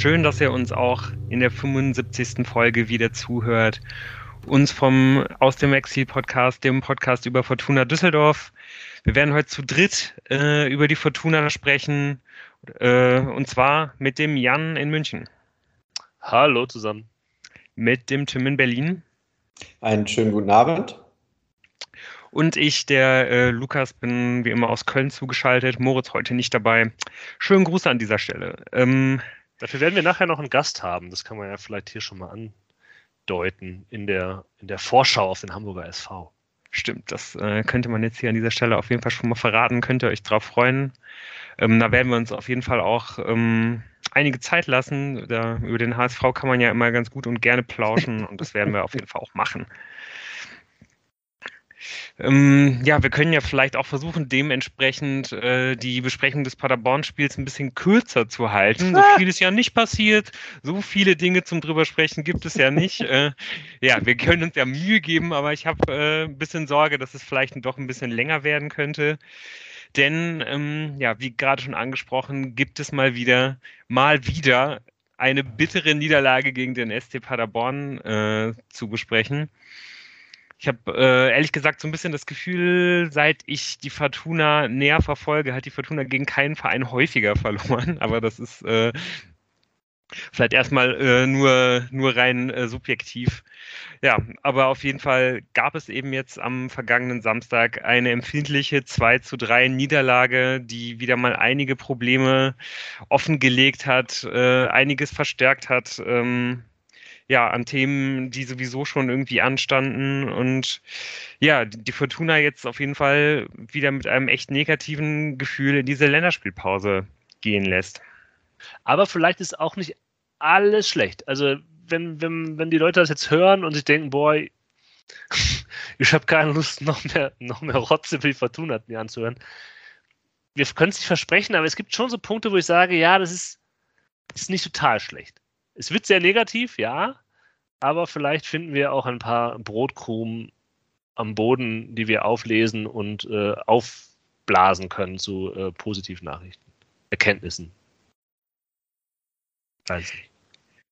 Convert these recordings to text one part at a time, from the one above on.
Schön, dass ihr uns auch in der 75. Folge wieder zuhört. Uns vom Aus dem Exil Podcast, dem Podcast über Fortuna Düsseldorf. Wir werden heute zu dritt äh, über die Fortuna sprechen. Äh, und zwar mit dem Jan in München. Hallo zusammen. Mit dem Tim in Berlin. Einen schönen guten Abend. Und ich, der äh, Lukas, bin wie immer aus Köln zugeschaltet. Moritz heute nicht dabei. Schönen Gruß an dieser Stelle. Ähm, Dafür werden wir nachher noch einen Gast haben. Das kann man ja vielleicht hier schon mal andeuten in der, in der Vorschau auf den Hamburger SV. Stimmt, das äh, könnte man jetzt hier an dieser Stelle auf jeden Fall schon mal verraten. Könnt ihr euch drauf freuen. Ähm, da werden wir uns auf jeden Fall auch ähm, einige Zeit lassen. Da, über den HSV kann man ja immer ganz gut und gerne plauschen und das werden wir auf jeden Fall auch machen. Ähm, ja, wir können ja vielleicht auch versuchen, dementsprechend äh, die Besprechung des Paderborn-Spiels ein bisschen kürzer zu halten. So viel ist ja nicht passiert. So viele Dinge zum drüber sprechen gibt es ja nicht. äh, ja, wir können uns ja Mühe geben, aber ich habe äh, ein bisschen Sorge, dass es vielleicht doch ein bisschen länger werden könnte. Denn, ähm, ja, wie gerade schon angesprochen, gibt es mal wieder, mal wieder eine bittere Niederlage gegen den ST Paderborn äh, zu besprechen. Ich habe äh, ehrlich gesagt so ein bisschen das Gefühl, seit ich die Fortuna näher verfolge, hat die Fortuna gegen keinen Verein häufiger verloren. Aber das ist äh, vielleicht erstmal äh, nur, nur rein äh, subjektiv. Ja, aber auf jeden Fall gab es eben jetzt am vergangenen Samstag eine empfindliche 2 zu 3 Niederlage, die wieder mal einige Probleme offengelegt hat, äh, einiges verstärkt hat. Ähm, ja, an Themen, die sowieso schon irgendwie anstanden. Und ja, die Fortuna jetzt auf jeden Fall wieder mit einem echt negativen Gefühl in diese Länderspielpause gehen lässt. Aber vielleicht ist auch nicht alles schlecht. Also, wenn, wenn, wenn die Leute das jetzt hören und sich denken, boah, ich habe keine Lust, noch mehr, noch mehr Rotze wie Fortuna mir anzuhören. Wir können es nicht versprechen, aber es gibt schon so Punkte, wo ich sage, ja, das ist, ist nicht total schlecht. Es wird sehr negativ, ja, aber vielleicht finden wir auch ein paar Brotkrumen am Boden, die wir auflesen und äh, aufblasen können zu äh, positiven Nachrichten, Erkenntnissen. Weiß.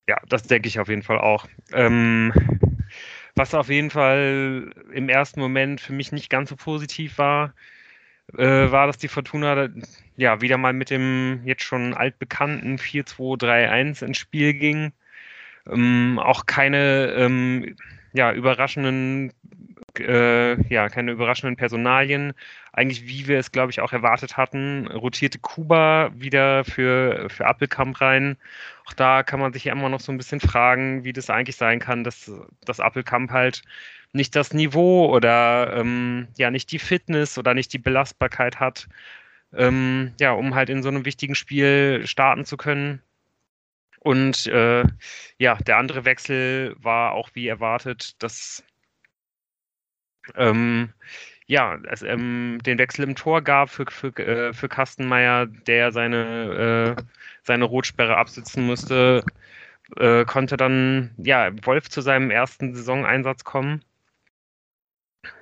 Ja, das denke ich auf jeden Fall auch. Ähm, was auf jeden Fall im ersten Moment für mich nicht ganz so positiv war, äh, war, dass die Fortuna ja wieder mal mit dem jetzt schon altbekannten 4-2-3-1 ins Spiel ging. Ähm, auch keine ähm, ja, überraschenden äh, ja, keine überraschenden Personalien. Eigentlich, wie wir es, glaube ich, auch erwartet hatten, rotierte Kuba wieder für, für Appelkamp rein. Auch da kann man sich ja immer noch so ein bisschen fragen, wie das eigentlich sein kann, dass, dass Appelkamp halt nicht das Niveau oder ähm, ja nicht die Fitness oder nicht die Belastbarkeit hat, ähm, ja, um halt in so einem wichtigen Spiel starten zu können. Und äh, ja, der andere Wechsel war auch wie erwartet, dass ähm, ja, es ähm, den Wechsel im Tor gab für, für, äh, für Kastenmeier, der seine, äh, seine Rotsperre absitzen musste, äh, konnte dann ja Wolf zu seinem ersten Saisoneinsatz kommen.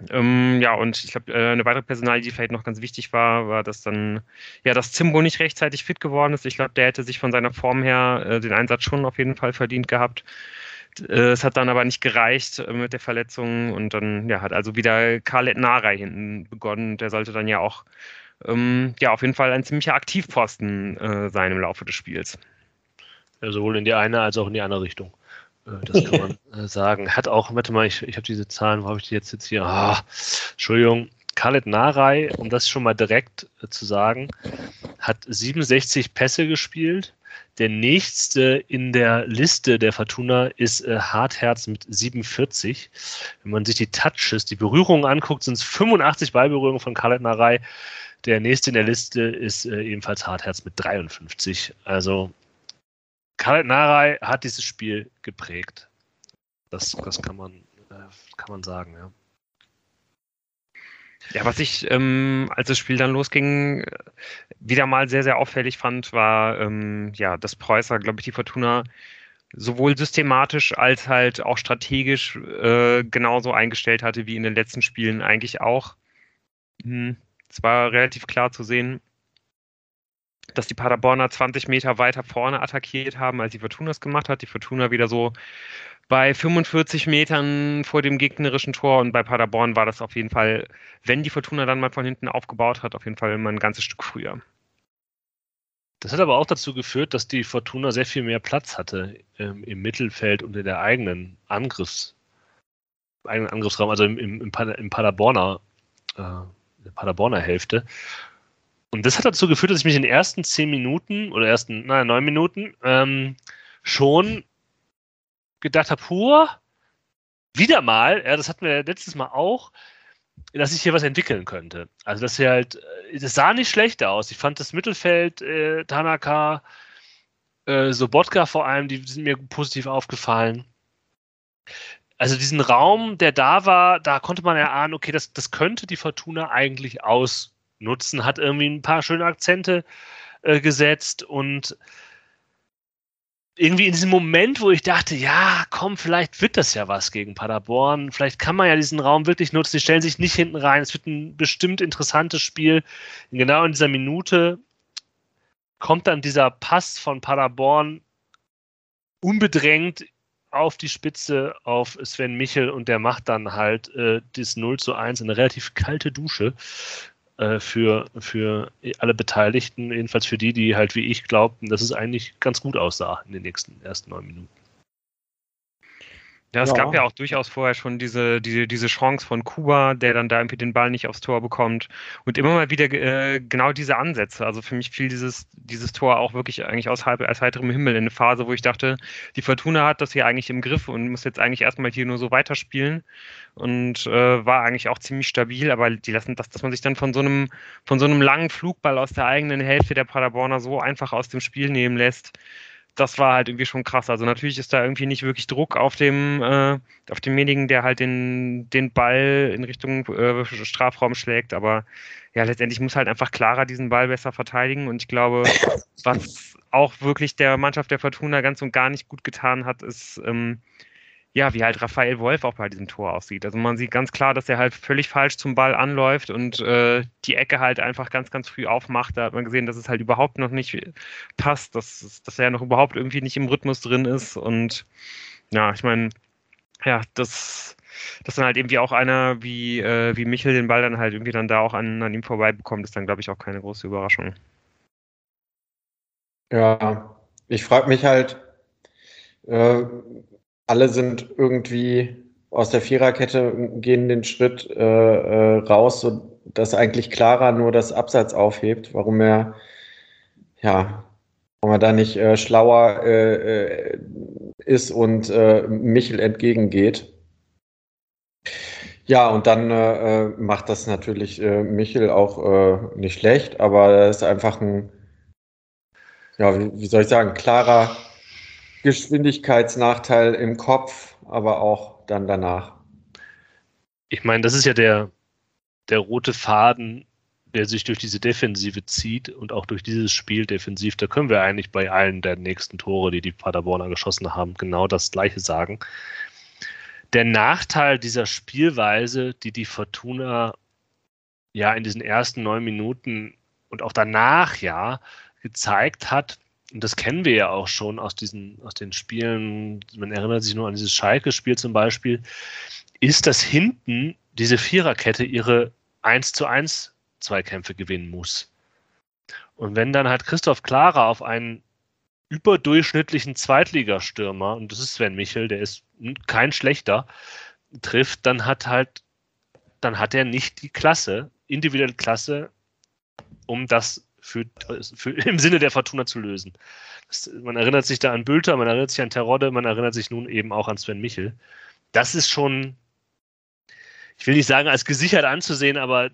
Ähm, ja, und ich glaube, äh, eine weitere Personalie, die vielleicht noch ganz wichtig war, war, dass dann, ja, dass Zimbo nicht rechtzeitig fit geworden ist. Ich glaube, der hätte sich von seiner Form her äh, den Einsatz schon auf jeden Fall verdient gehabt. Äh, es hat dann aber nicht gereicht äh, mit der Verletzung und dann, ja, hat also wieder Khaled Narei hinten begonnen. Der sollte dann ja auch, ähm, ja, auf jeden Fall ein ziemlicher Aktivposten äh, sein im Laufe des Spiels. Ja, sowohl in die eine als auch in die andere Richtung. Äh, das kann man äh, sagen. Hat auch, warte mal, ich, ich habe diese Zahlen, wo habe ich die jetzt, jetzt hier? Ah, Entschuldigung. Khaled Narei, um das schon mal direkt äh, zu sagen, hat 67 Pässe gespielt. Der nächste in der Liste der Fortuna ist äh, Hartherz mit 47. Wenn man sich die Touches, die Berührungen anguckt, sind es 85 Ballberührungen von Khaled Narei. Der nächste in der Liste ist äh, ebenfalls Hartherz mit 53. Also Khaled Narei hat dieses Spiel geprägt. Das, das kann, man, äh, kann man sagen, ja. Ja, was ich, ähm, als das Spiel dann losging, wieder mal sehr, sehr auffällig fand, war, ähm, ja, dass Preußer, glaube ich, die Fortuna sowohl systematisch als halt auch strategisch äh, genauso eingestellt hatte wie in den letzten Spielen eigentlich auch. Hm, es war relativ klar zu sehen, dass die Paderborner 20 Meter weiter vorne attackiert haben, als die Fortuna es gemacht hat. Die Fortuna wieder so bei 45 Metern vor dem gegnerischen Tor und bei Paderborn war das auf jeden Fall, wenn die Fortuna dann mal von hinten aufgebaut hat, auf jeden Fall immer ein ganzes Stück früher. Das hat aber auch dazu geführt, dass die Fortuna sehr viel mehr Platz hatte ähm, im Mittelfeld und in der eigenen Angriffs, eigenen Angriffsraum, also im, im, im Paderborner, äh, Paderborner Hälfte. Und das hat dazu geführt, dass ich mich in den ersten zehn Minuten oder ersten, naja, neun Minuten ähm, schon gedacht habe, puh, wieder mal, ja, das hatten wir letztes Mal auch, dass sich hier was entwickeln könnte. Also, dass hier halt, äh, das sah nicht schlecht aus. Ich fand das Mittelfeld, äh, Tanaka, äh, Sobotka vor allem, die sind mir positiv aufgefallen. Also diesen Raum, der da war, da konnte man erahnen, okay, das, das könnte die Fortuna eigentlich ausnutzen, hat irgendwie ein paar schöne Akzente äh, gesetzt und irgendwie in diesem Moment, wo ich dachte, ja, komm, vielleicht wird das ja was gegen Paderborn. Vielleicht kann man ja diesen Raum wirklich nutzen. Die stellen sich nicht hinten rein. Es wird ein bestimmt interessantes Spiel. Und genau in dieser Minute kommt dann dieser Pass von Paderborn unbedrängt auf die Spitze auf Sven Michel und der macht dann halt äh, das 0 zu 1 in eine relativ kalte Dusche. Äh, für, für alle Beteiligten, jedenfalls für die, die halt wie ich glaubten, dass es eigentlich ganz gut aussah in den nächsten ersten neun Minuten. Ja, es ja. gab ja auch durchaus vorher schon diese, diese, diese Chance von Kuba, der dann da irgendwie den Ball nicht aufs Tor bekommt. Und immer mal wieder äh, genau diese Ansätze. Also für mich fiel dieses, dieses Tor auch wirklich eigentlich aus, halb, aus heiterem Himmel in eine Phase, wo ich dachte, die Fortuna hat das hier eigentlich im Griff und muss jetzt eigentlich erstmal hier nur so weiterspielen. Und äh, war eigentlich auch ziemlich stabil, aber die lassen das, dass man sich dann von so einem, von so einem langen Flugball aus der eigenen Hälfte der Paderborner so einfach aus dem Spiel nehmen lässt das war halt irgendwie schon krass. Also natürlich ist da irgendwie nicht wirklich Druck auf dem, äh, auf demjenigen, der halt den, den Ball in Richtung äh, Strafraum schlägt, aber ja, letztendlich muss halt einfach Clara diesen Ball besser verteidigen und ich glaube, was auch wirklich der Mannschaft der Fortuna ganz und gar nicht gut getan hat, ist, ähm, ja, wie halt Raphael Wolf auch bei diesem Tor aussieht. Also man sieht ganz klar, dass er halt völlig falsch zum Ball anläuft und äh, die Ecke halt einfach ganz, ganz früh aufmacht. Da hat man gesehen, dass es halt überhaupt noch nicht passt, dass, dass er noch überhaupt irgendwie nicht im Rhythmus drin ist. Und ja, ich meine, ja, das, dass dann halt irgendwie auch einer wie, äh, wie Michel den Ball dann halt irgendwie dann da auch an, an ihm vorbei bekommt, ist dann, glaube ich, auch keine große Überraschung. Ja, ich frage mich halt, äh, alle sind irgendwie aus der Viererkette, gehen den Schritt äh, äh, raus, so dass eigentlich Clara nur das Abseits aufhebt, warum er ja, warum er da nicht äh, schlauer äh, äh ist und äh, Michel entgegengeht. Ja, und dann äh, äh, macht das natürlich äh, Michel auch äh, nicht schlecht, aber er ist einfach ein, ja, wie, wie soll ich sagen, klarer Geschwindigkeitsnachteil im Kopf, aber auch dann danach. Ich meine, das ist ja der, der rote Faden, der sich durch diese Defensive zieht und auch durch dieses Spiel defensiv. Da können wir eigentlich bei allen der nächsten Tore, die die Paderborner geschossen haben, genau das Gleiche sagen. Der Nachteil dieser Spielweise, die die Fortuna ja in diesen ersten neun Minuten und auch danach ja gezeigt hat, und das kennen wir ja auch schon aus diesen, aus den Spielen, man erinnert sich nur an dieses Schalke-Spiel zum Beispiel, ist, dass hinten diese Viererkette ihre 1 zu 1 Zweikämpfe gewinnen muss. Und wenn dann halt Christoph Klara auf einen überdurchschnittlichen Zweitligastürmer, und das ist Sven Michel, der ist kein schlechter, trifft, dann hat halt, dann hat er nicht die Klasse, individuelle Klasse, um das für, für, im Sinne der Fortuna zu lösen. Das, man erinnert sich da an Bülter, man erinnert sich an Terodde, man erinnert sich nun eben auch an Sven Michel. Das ist schon, ich will nicht sagen, als gesichert anzusehen, aber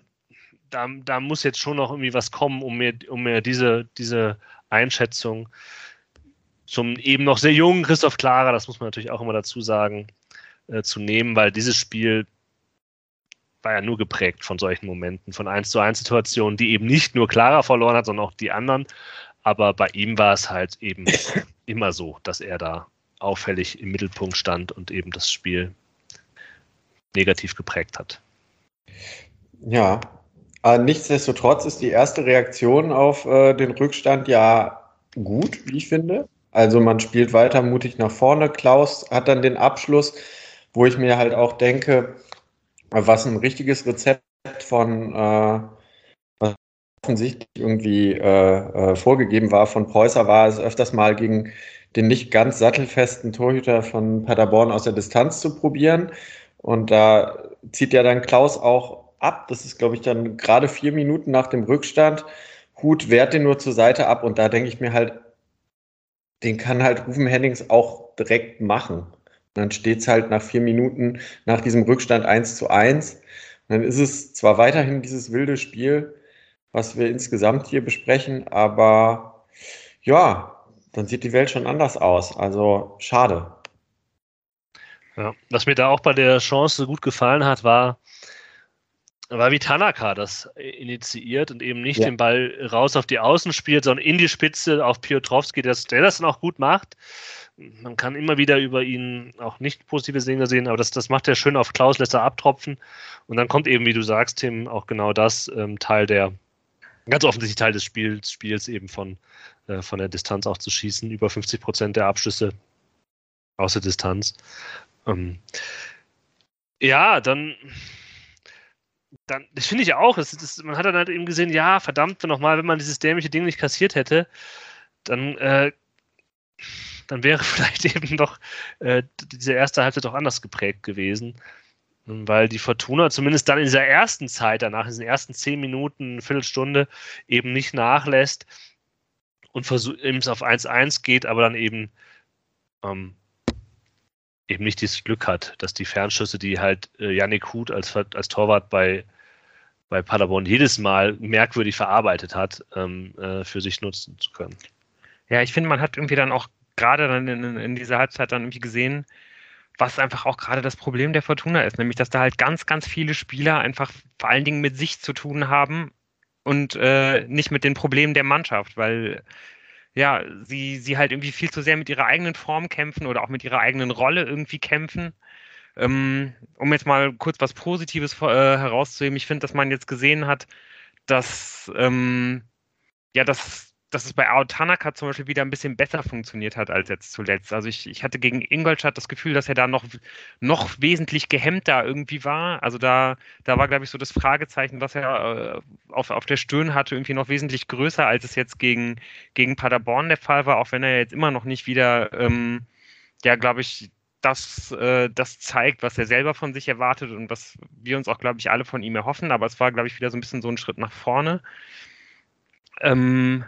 da, da muss jetzt schon noch irgendwie was kommen, um mir, um mir diese, diese Einschätzung zum eben noch sehr jungen Christoph Klara, das muss man natürlich auch immer dazu sagen, äh, zu nehmen, weil dieses Spiel war ja nur geprägt von solchen Momenten, von 1 zu 1 Situationen, die eben nicht nur Clara verloren hat, sondern auch die anderen. Aber bei ihm war es halt eben immer so, dass er da auffällig im Mittelpunkt stand und eben das Spiel negativ geprägt hat. Ja, Aber nichtsdestotrotz ist die erste Reaktion auf äh, den Rückstand ja gut, wie ich finde. Also man spielt weiter mutig nach vorne. Klaus hat dann den Abschluss, wo ich mir halt auch denke, was ein richtiges Rezept von äh, was offensichtlich irgendwie äh, äh, vorgegeben war von Preußer, war es öfters mal gegen den nicht ganz sattelfesten Torhüter von Paderborn aus der Distanz zu probieren. Und da zieht ja dann Klaus auch ab. Das ist, glaube ich, dann gerade vier Minuten nach dem Rückstand. Hut wehrt den nur zur Seite ab. Und da denke ich mir halt, den kann halt Rufen Hennings auch direkt machen. Dann steht es halt nach vier Minuten nach diesem Rückstand 1 zu 1. Und dann ist es zwar weiterhin dieses wilde Spiel, was wir insgesamt hier besprechen, aber ja, dann sieht die Welt schon anders aus. Also schade. Ja, was mir da auch bei der Chance gut gefallen hat, war, war wie Tanaka das initiiert und eben nicht ja. den Ball raus auf die Außen spielt, sondern in die Spitze auf Piotrowski, der das dann auch gut macht. Man kann immer wieder über ihn auch nicht positive Dinge sehen, aber das, das macht er schön auf Klaus, lässt er abtropfen. Und dann kommt eben, wie du sagst, Tim, auch genau das ähm, Teil der, ganz offensichtlich Teil des Spiels, Spiels eben von, äh, von der Distanz auch zu schießen. Über 50 Prozent der Abschlüsse aus der Distanz. Ähm, ja, dann, dann, das finde ich auch. Das, das, man hat dann halt eben gesehen, ja, verdammt nochmal, wenn man dieses dämliche Ding nicht kassiert hätte, dann, äh, dann wäre vielleicht eben doch äh, diese erste Halbzeit doch anders geprägt gewesen. Weil die Fortuna zumindest dann in dieser ersten Zeit, danach in diesen ersten zehn Minuten, Viertelstunde, eben nicht nachlässt und eben es auf 1-1 geht, aber dann eben ähm, eben nicht dieses Glück hat, dass die Fernschüsse, die halt äh, Yannick Huth als, als Torwart bei, bei Paderborn jedes Mal merkwürdig verarbeitet hat, ähm, äh, für sich nutzen zu können. Ja, ich finde, man hat irgendwie dann auch gerade dann in, in dieser Halbzeit dann irgendwie gesehen, was einfach auch gerade das Problem der Fortuna ist, nämlich dass da halt ganz, ganz viele Spieler einfach vor allen Dingen mit sich zu tun haben und äh, nicht mit den Problemen der Mannschaft, weil ja, sie, sie halt irgendwie viel zu sehr mit ihrer eigenen Form kämpfen oder auch mit ihrer eigenen Rolle irgendwie kämpfen. Ähm, um jetzt mal kurz was Positives äh, herauszuheben, ich finde, dass man jetzt gesehen hat, dass ähm, ja, dass dass es bei Ao Tanaka zum Beispiel wieder ein bisschen besser funktioniert hat als jetzt zuletzt. Also ich, ich hatte gegen Ingolstadt das Gefühl, dass er da noch, noch wesentlich gehemmter irgendwie war. Also da, da war, glaube ich, so das Fragezeichen, was er äh, auf, auf der Stirn hatte, irgendwie noch wesentlich größer, als es jetzt gegen, gegen Paderborn der Fall war, auch wenn er jetzt immer noch nicht wieder, ähm, ja, glaube ich, das, äh, das zeigt, was er selber von sich erwartet und was wir uns auch, glaube ich, alle von ihm erhoffen. Aber es war, glaube ich, wieder so ein bisschen so ein Schritt nach vorne. Ähm,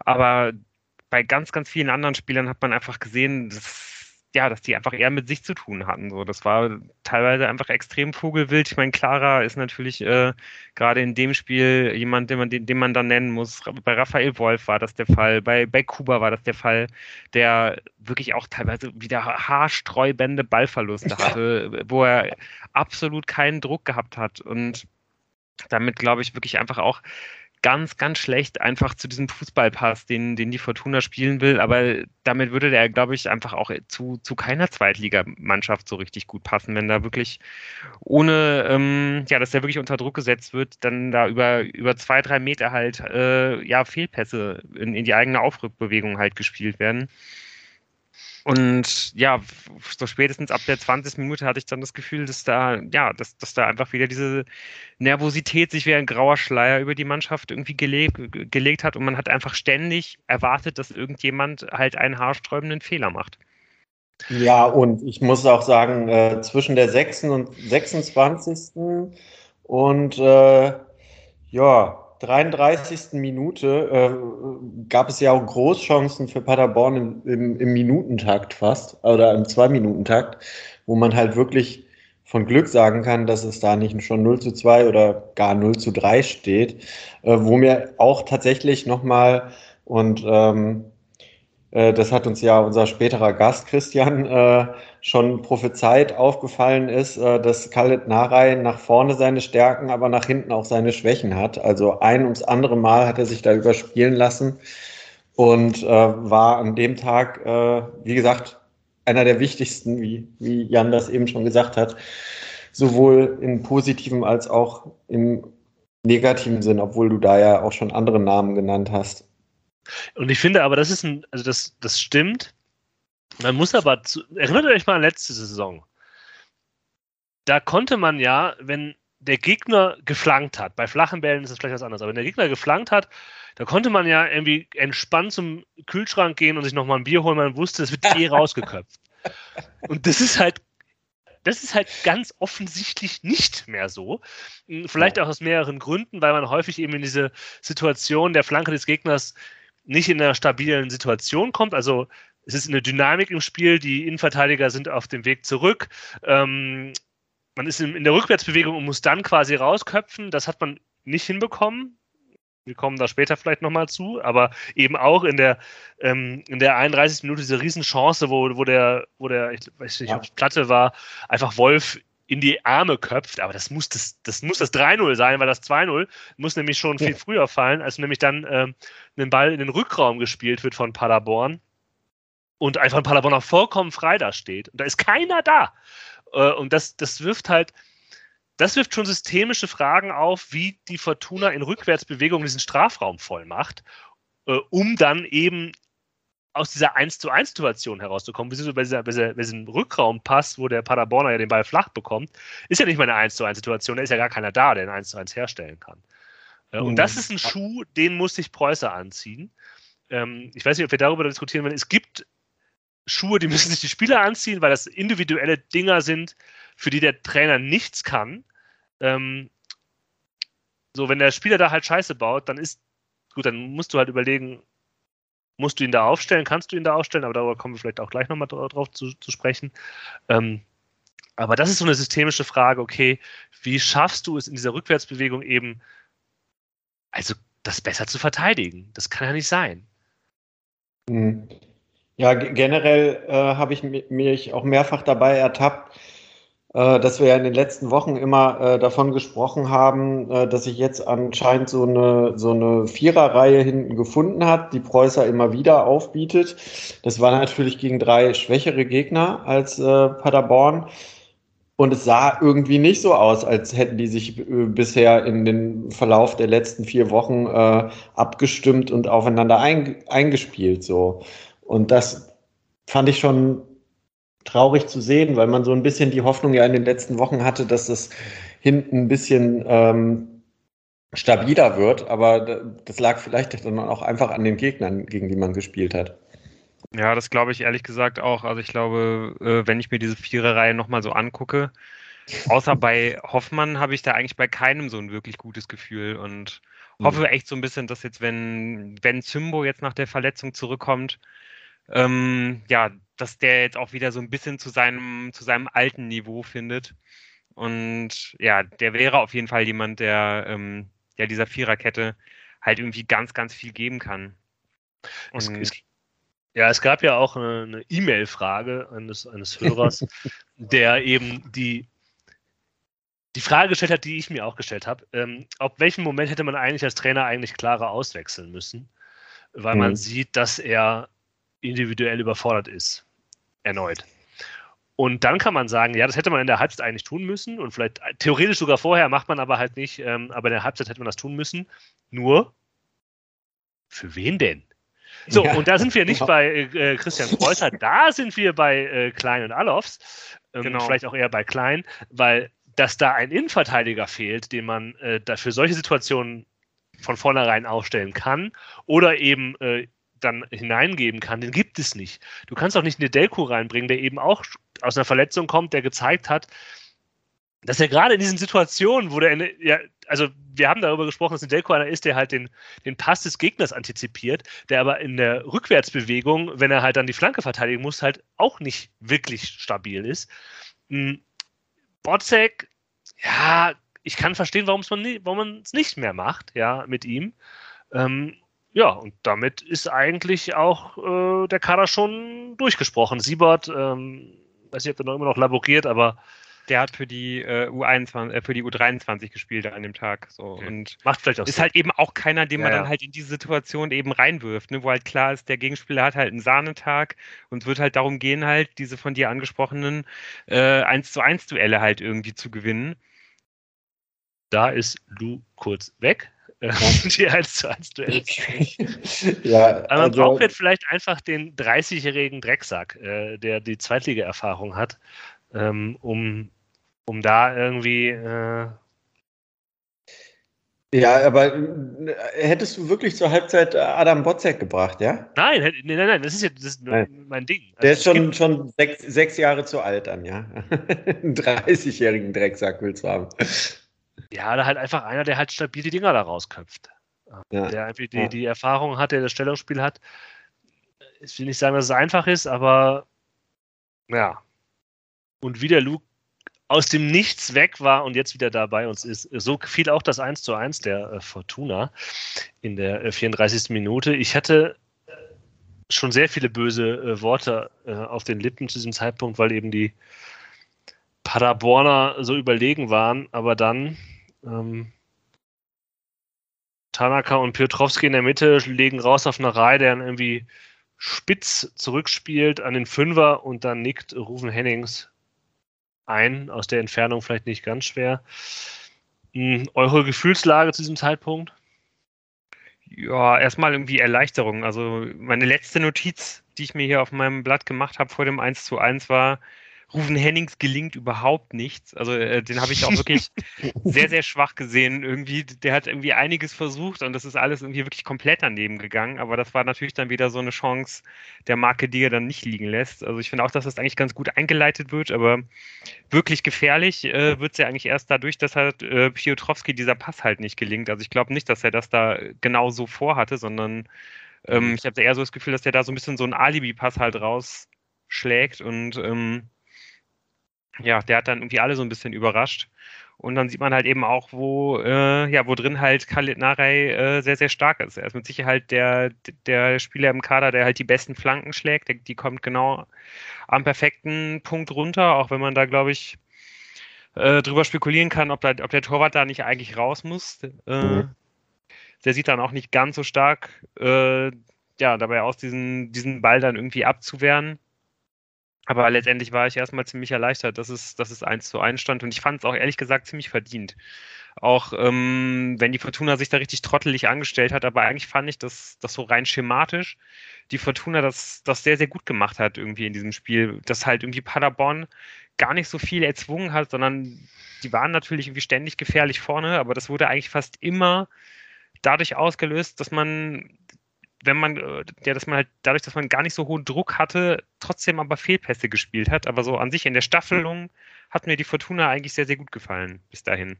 aber bei ganz, ganz vielen anderen Spielern hat man einfach gesehen, dass, ja, dass die einfach eher mit sich zu tun hatten. So, das war teilweise einfach extrem vogelwild. Ich meine, Clara ist natürlich äh, gerade in dem Spiel jemand, den man, den, den man dann nennen muss. Bei Raphael Wolf war das der Fall, bei, bei Kuba war das der Fall, der wirklich auch teilweise wieder haarsträubende Ballverluste hatte, wo er absolut keinen Druck gehabt hat und damit, glaube ich, wirklich einfach auch ganz, ganz schlecht einfach zu diesem Fußballpass, den, den die Fortuna spielen will. Aber damit würde der, glaube ich, einfach auch zu, zu keiner Zweitligamannschaft so richtig gut passen, wenn da wirklich ohne, ähm, ja, dass der wirklich unter Druck gesetzt wird, dann da über, über zwei, drei Meter halt, äh, ja, Fehlpässe in, in die eigene Aufrückbewegung halt gespielt werden. Und ja, so spätestens ab der 20. Minute hatte ich dann das Gefühl, dass da, ja, dass, dass da einfach wieder diese Nervosität sich wie ein grauer Schleier über die Mannschaft irgendwie gelegt, gelegt hat und man hat einfach ständig erwartet, dass irgendjemand halt einen haarsträubenden Fehler macht. Ja, und ich muss auch sagen, äh, zwischen der 6. und 26. und äh, ja, 33. Minute äh, gab es ja auch Großchancen für Paderborn im, im, im Minutentakt fast oder im Zwei-Minuten-Takt, wo man halt wirklich von Glück sagen kann, dass es da nicht schon 0 zu 2 oder gar 0 zu 3 steht, äh, wo mir auch tatsächlich nochmal und ähm, äh, das hat uns ja unser späterer Gast Christian äh, schon prophezeit aufgefallen ist, äh, dass Khaled Narei nach vorne seine Stärken, aber nach hinten auch seine Schwächen hat. Also ein ums andere Mal hat er sich da überspielen lassen und war an dem Tag, wie gesagt, einer der wichtigsten, wie, wie Jan das eben schon gesagt hat, sowohl in positivem als auch im negativen Sinn, obwohl du da ja auch schon andere Namen genannt hast. Und ich finde aber, das ist ein, also das, das stimmt. Man muss aber, zu, erinnert euch mal an letzte Saison. Da konnte man ja, wenn der Gegner geflankt hat, bei flachen Bällen ist es vielleicht was anderes, aber wenn der Gegner geflankt hat, da konnte man ja irgendwie entspannt zum Kühlschrank gehen und sich nochmal ein Bier holen, man wusste, es wird eh rausgeköpft. Und das ist halt das ist halt ganz offensichtlich nicht mehr so. Hm, vielleicht auch aus mehreren Gründen, weil man häufig eben in diese Situation der Flanke des Gegners nicht in einer stabilen Situation kommt. Also es ist eine Dynamik im Spiel, die Innenverteidiger sind auf dem Weg zurück. Ähm, man ist in, in der Rückwärtsbewegung und muss dann quasi rausköpfen. Das hat man nicht hinbekommen. Wir kommen da später vielleicht nochmal zu, aber eben auch in der, ähm, in der 31. Minute diese Riesenchance, wo, wo der, wo der, ich weiß nicht, ob es Platte war, einfach Wolf in die Arme köpft. Aber das muss das, das, muss das 3-0 sein, weil das 2-0 muss nämlich schon viel ja. früher fallen, als nämlich dann ähm, ein Ball in den Rückraum gespielt wird von Paderborn und einfach ein Paderborn vollkommen frei da steht. Und da ist keiner da. Äh, und das, das wirft halt das wirft schon systemische Fragen auf, wie die Fortuna in Rückwärtsbewegung diesen Strafraum voll macht, äh, um dann eben aus dieser 1 zu 1 Situation herauszukommen, beziehungsweise bei, dieser, bei, dieser, bei diesem Rückraumpass, wo der Paderborner ja den Ball flach bekommt, ist ja nicht mal eine 1 zu 1 Situation, da ist ja gar keiner da, der einen 1 zu 1 herstellen kann. Äh, und das mhm. ist ein Schuh, den muss sich Preußer anziehen. Ähm, ich weiß nicht, ob wir darüber diskutieren werden. Es gibt Schuhe, die müssen sich die Spieler anziehen, weil das individuelle Dinger sind, für die der Trainer nichts kann. Ähm, so, wenn der Spieler da halt Scheiße baut, dann ist gut, dann musst du halt überlegen, musst du ihn da aufstellen, kannst du ihn da aufstellen, aber darüber kommen wir vielleicht auch gleich nochmal drauf zu, zu sprechen. Ähm, aber das ist so eine systemische Frage, okay, wie schaffst du es in dieser Rückwärtsbewegung eben, also das besser zu verteidigen? Das kann ja nicht sein. Mhm. Ja, generell äh, habe ich mich auch mehrfach dabei ertappt, dass wir ja in den letzten Wochen immer äh, davon gesprochen haben, äh, dass sich jetzt anscheinend so eine, so eine Viererreihe hinten gefunden hat, die Preußer immer wieder aufbietet. Das war natürlich gegen drei schwächere Gegner als äh, Paderborn. Und es sah irgendwie nicht so aus, als hätten die sich äh, bisher in den Verlauf der letzten vier Wochen äh, abgestimmt und aufeinander ein, eingespielt. So. Und das fand ich schon traurig zu sehen, weil man so ein bisschen die Hoffnung ja in den letzten Wochen hatte, dass es hinten ein bisschen ähm, stabiler wird. Aber das lag vielleicht dann auch einfach an den Gegnern, gegen die man gespielt hat. Ja, das glaube ich ehrlich gesagt auch. Also ich glaube, äh, wenn ich mir diese Viererreihe nochmal so angucke, außer bei Hoffmann habe ich da eigentlich bei keinem so ein wirklich gutes Gefühl und hoffe mhm. echt so ein bisschen, dass jetzt, wenn, wenn Zymbo jetzt nach der Verletzung zurückkommt, ähm, ja, dass der jetzt auch wieder so ein bisschen zu seinem, zu seinem alten Niveau findet. Und ja, der wäre auf jeden Fall jemand, der, ähm, der dieser Viererkette halt irgendwie ganz, ganz viel geben kann. Es, es, ja, es gab ja auch eine E-Mail-Frage eines, eines Hörers, der eben die, die Frage gestellt hat, die ich mir auch gestellt habe. Ähm, ab welchem Moment hätte man eigentlich als Trainer eigentlich klarer auswechseln müssen? Weil mhm. man sieht, dass er individuell überfordert ist. Erneut. Und dann kann man sagen, ja, das hätte man in der Halbzeit eigentlich tun müssen und vielleicht theoretisch sogar vorher, macht man aber halt nicht, ähm, aber in der Halbzeit hätte man das tun müssen. Nur, für wen denn? So, ja. und da sind wir nicht bei äh, Christian Kreuzer, da sind wir bei äh, Klein und Alofs, ähm, genau. vielleicht auch eher bei Klein, weil dass da ein Innenverteidiger fehlt, den man äh, da für solche Situationen von vornherein aufstellen kann oder eben äh, dann hineingeben kann, den gibt es nicht. Du kannst auch nicht eine Delco reinbringen, der eben auch aus einer Verletzung kommt, der gezeigt hat, dass er gerade in diesen Situationen, wo der, ja, also wir haben darüber gesprochen, dass ein Delco einer ist, der halt den, den Pass des Gegners antizipiert, der aber in der Rückwärtsbewegung, wenn er halt dann die Flanke verteidigen muss, halt auch nicht wirklich stabil ist. Hm, Botzek, ja, ich kann verstehen, warum man es nicht mehr macht, ja, mit ihm. Ähm, ja, und damit ist eigentlich auch äh, der Kader schon durchgesprochen. Siebert, ähm, weiß nicht, ob er noch immer noch laboriert, aber der hat für die äh, U21, äh, für die U23 gespielt an dem Tag. So. Okay. Und Macht vielleicht auch ist Sinn. halt eben auch keiner, den ja, man ja. dann halt in diese Situation eben reinwirft, ne? wo halt klar ist, der Gegenspieler hat halt einen Sahnetag und es wird halt darum gehen, halt diese von dir angesprochenen äh, 1 zu 1 Duelle halt irgendwie zu gewinnen. Da ist Lou kurz weg. Ja. die 1 zu 1 Duell. ja, Aber man also, braucht jetzt vielleicht einfach den 30-jährigen Drecksack, äh, der die Zweitliga-Erfahrung hat, ähm, um, um da irgendwie äh, ja, aber äh, hättest du wirklich zur Halbzeit Adam Botzek gebracht, ja? Nein, nein, nein, nein, das ist ja das ist mein Ding. Also Der ist schon, schon sechs, sechs, Jahre zu alt dann, ja? Einen 30-jährigen Drecksack willst du haben. Ja, da halt einfach einer, der halt stabil die Dinger da rausköpft. Ja. Der einfach die, die Erfahrung hat, der das Stellungsspiel hat. Ich will nicht sagen, dass es einfach ist, aber ja. Und wie der Luke aus dem Nichts weg war und jetzt wieder da bei uns ist. So fiel auch das 1 zu 1 der äh, Fortuna in der 34. Äh, Minute. Ich hatte schon sehr viele böse äh, Worte auf den Lippen zu diesem Zeitpunkt, weil eben die Paderborner so überlegen waren, aber dann ähm, Tanaka und Piotrowski in der Mitte legen raus auf eine Reihe, der dann irgendwie spitz zurückspielt an den Fünfer und dann nickt Rufen Hennings ein, aus der Entfernung vielleicht nicht ganz schwer. Hm, eure Gefühlslage zu diesem Zeitpunkt? Ja, erstmal irgendwie Erleichterung. Also meine letzte Notiz, die ich mir hier auf meinem Blatt gemacht habe vor dem 1 zu 1 war, Rufen Hennings gelingt überhaupt nichts. Also äh, den habe ich auch wirklich sehr, sehr schwach gesehen. Irgendwie, der hat irgendwie einiges versucht und das ist alles irgendwie wirklich komplett daneben gegangen. Aber das war natürlich dann wieder so eine Chance der Marke, die er dann nicht liegen lässt. Also ich finde auch, dass das eigentlich ganz gut eingeleitet wird, aber wirklich gefährlich äh, wird es ja eigentlich erst dadurch, dass halt äh, Piotrowski dieser Pass halt nicht gelingt. Also ich glaube nicht, dass er das da genau so vorhatte, sondern ähm, ich habe eher so das Gefühl, dass der da so ein bisschen so einen Alibi-Pass halt rausschlägt und ähm, ja, der hat dann irgendwie alle so ein bisschen überrascht. Und dann sieht man halt eben auch, wo, äh, ja, wo drin halt Khalid Narey äh, sehr, sehr stark ist. Er ist mit Sicherheit der, der Spieler im Kader, der halt die besten Flanken schlägt. Der, die kommt genau am perfekten Punkt runter, auch wenn man da, glaube ich, äh, drüber spekulieren kann, ob, da, ob der Torwart da nicht eigentlich raus muss. Äh, mhm. Der sieht dann auch nicht ganz so stark äh, ja, dabei aus, diesen, diesen Ball dann irgendwie abzuwehren. Aber letztendlich war ich erstmal ziemlich erleichtert, dass es, dass es 1 zu 1 stand. Und ich fand es auch ehrlich gesagt ziemlich verdient. Auch ähm, wenn die Fortuna sich da richtig trottelig angestellt hat, aber eigentlich fand ich das, das so rein schematisch, die Fortuna das, das sehr, sehr gut gemacht hat irgendwie in diesem Spiel, dass halt irgendwie Paderborn gar nicht so viel erzwungen hat, sondern die waren natürlich irgendwie ständig gefährlich vorne, aber das wurde eigentlich fast immer dadurch ausgelöst, dass man wenn man, äh, ja, dass man halt dadurch, dass man gar nicht so hohen Druck hatte, trotzdem aber Fehlpässe gespielt hat. Aber so an sich in der Staffelung hat mir die Fortuna eigentlich sehr, sehr gut gefallen bis dahin.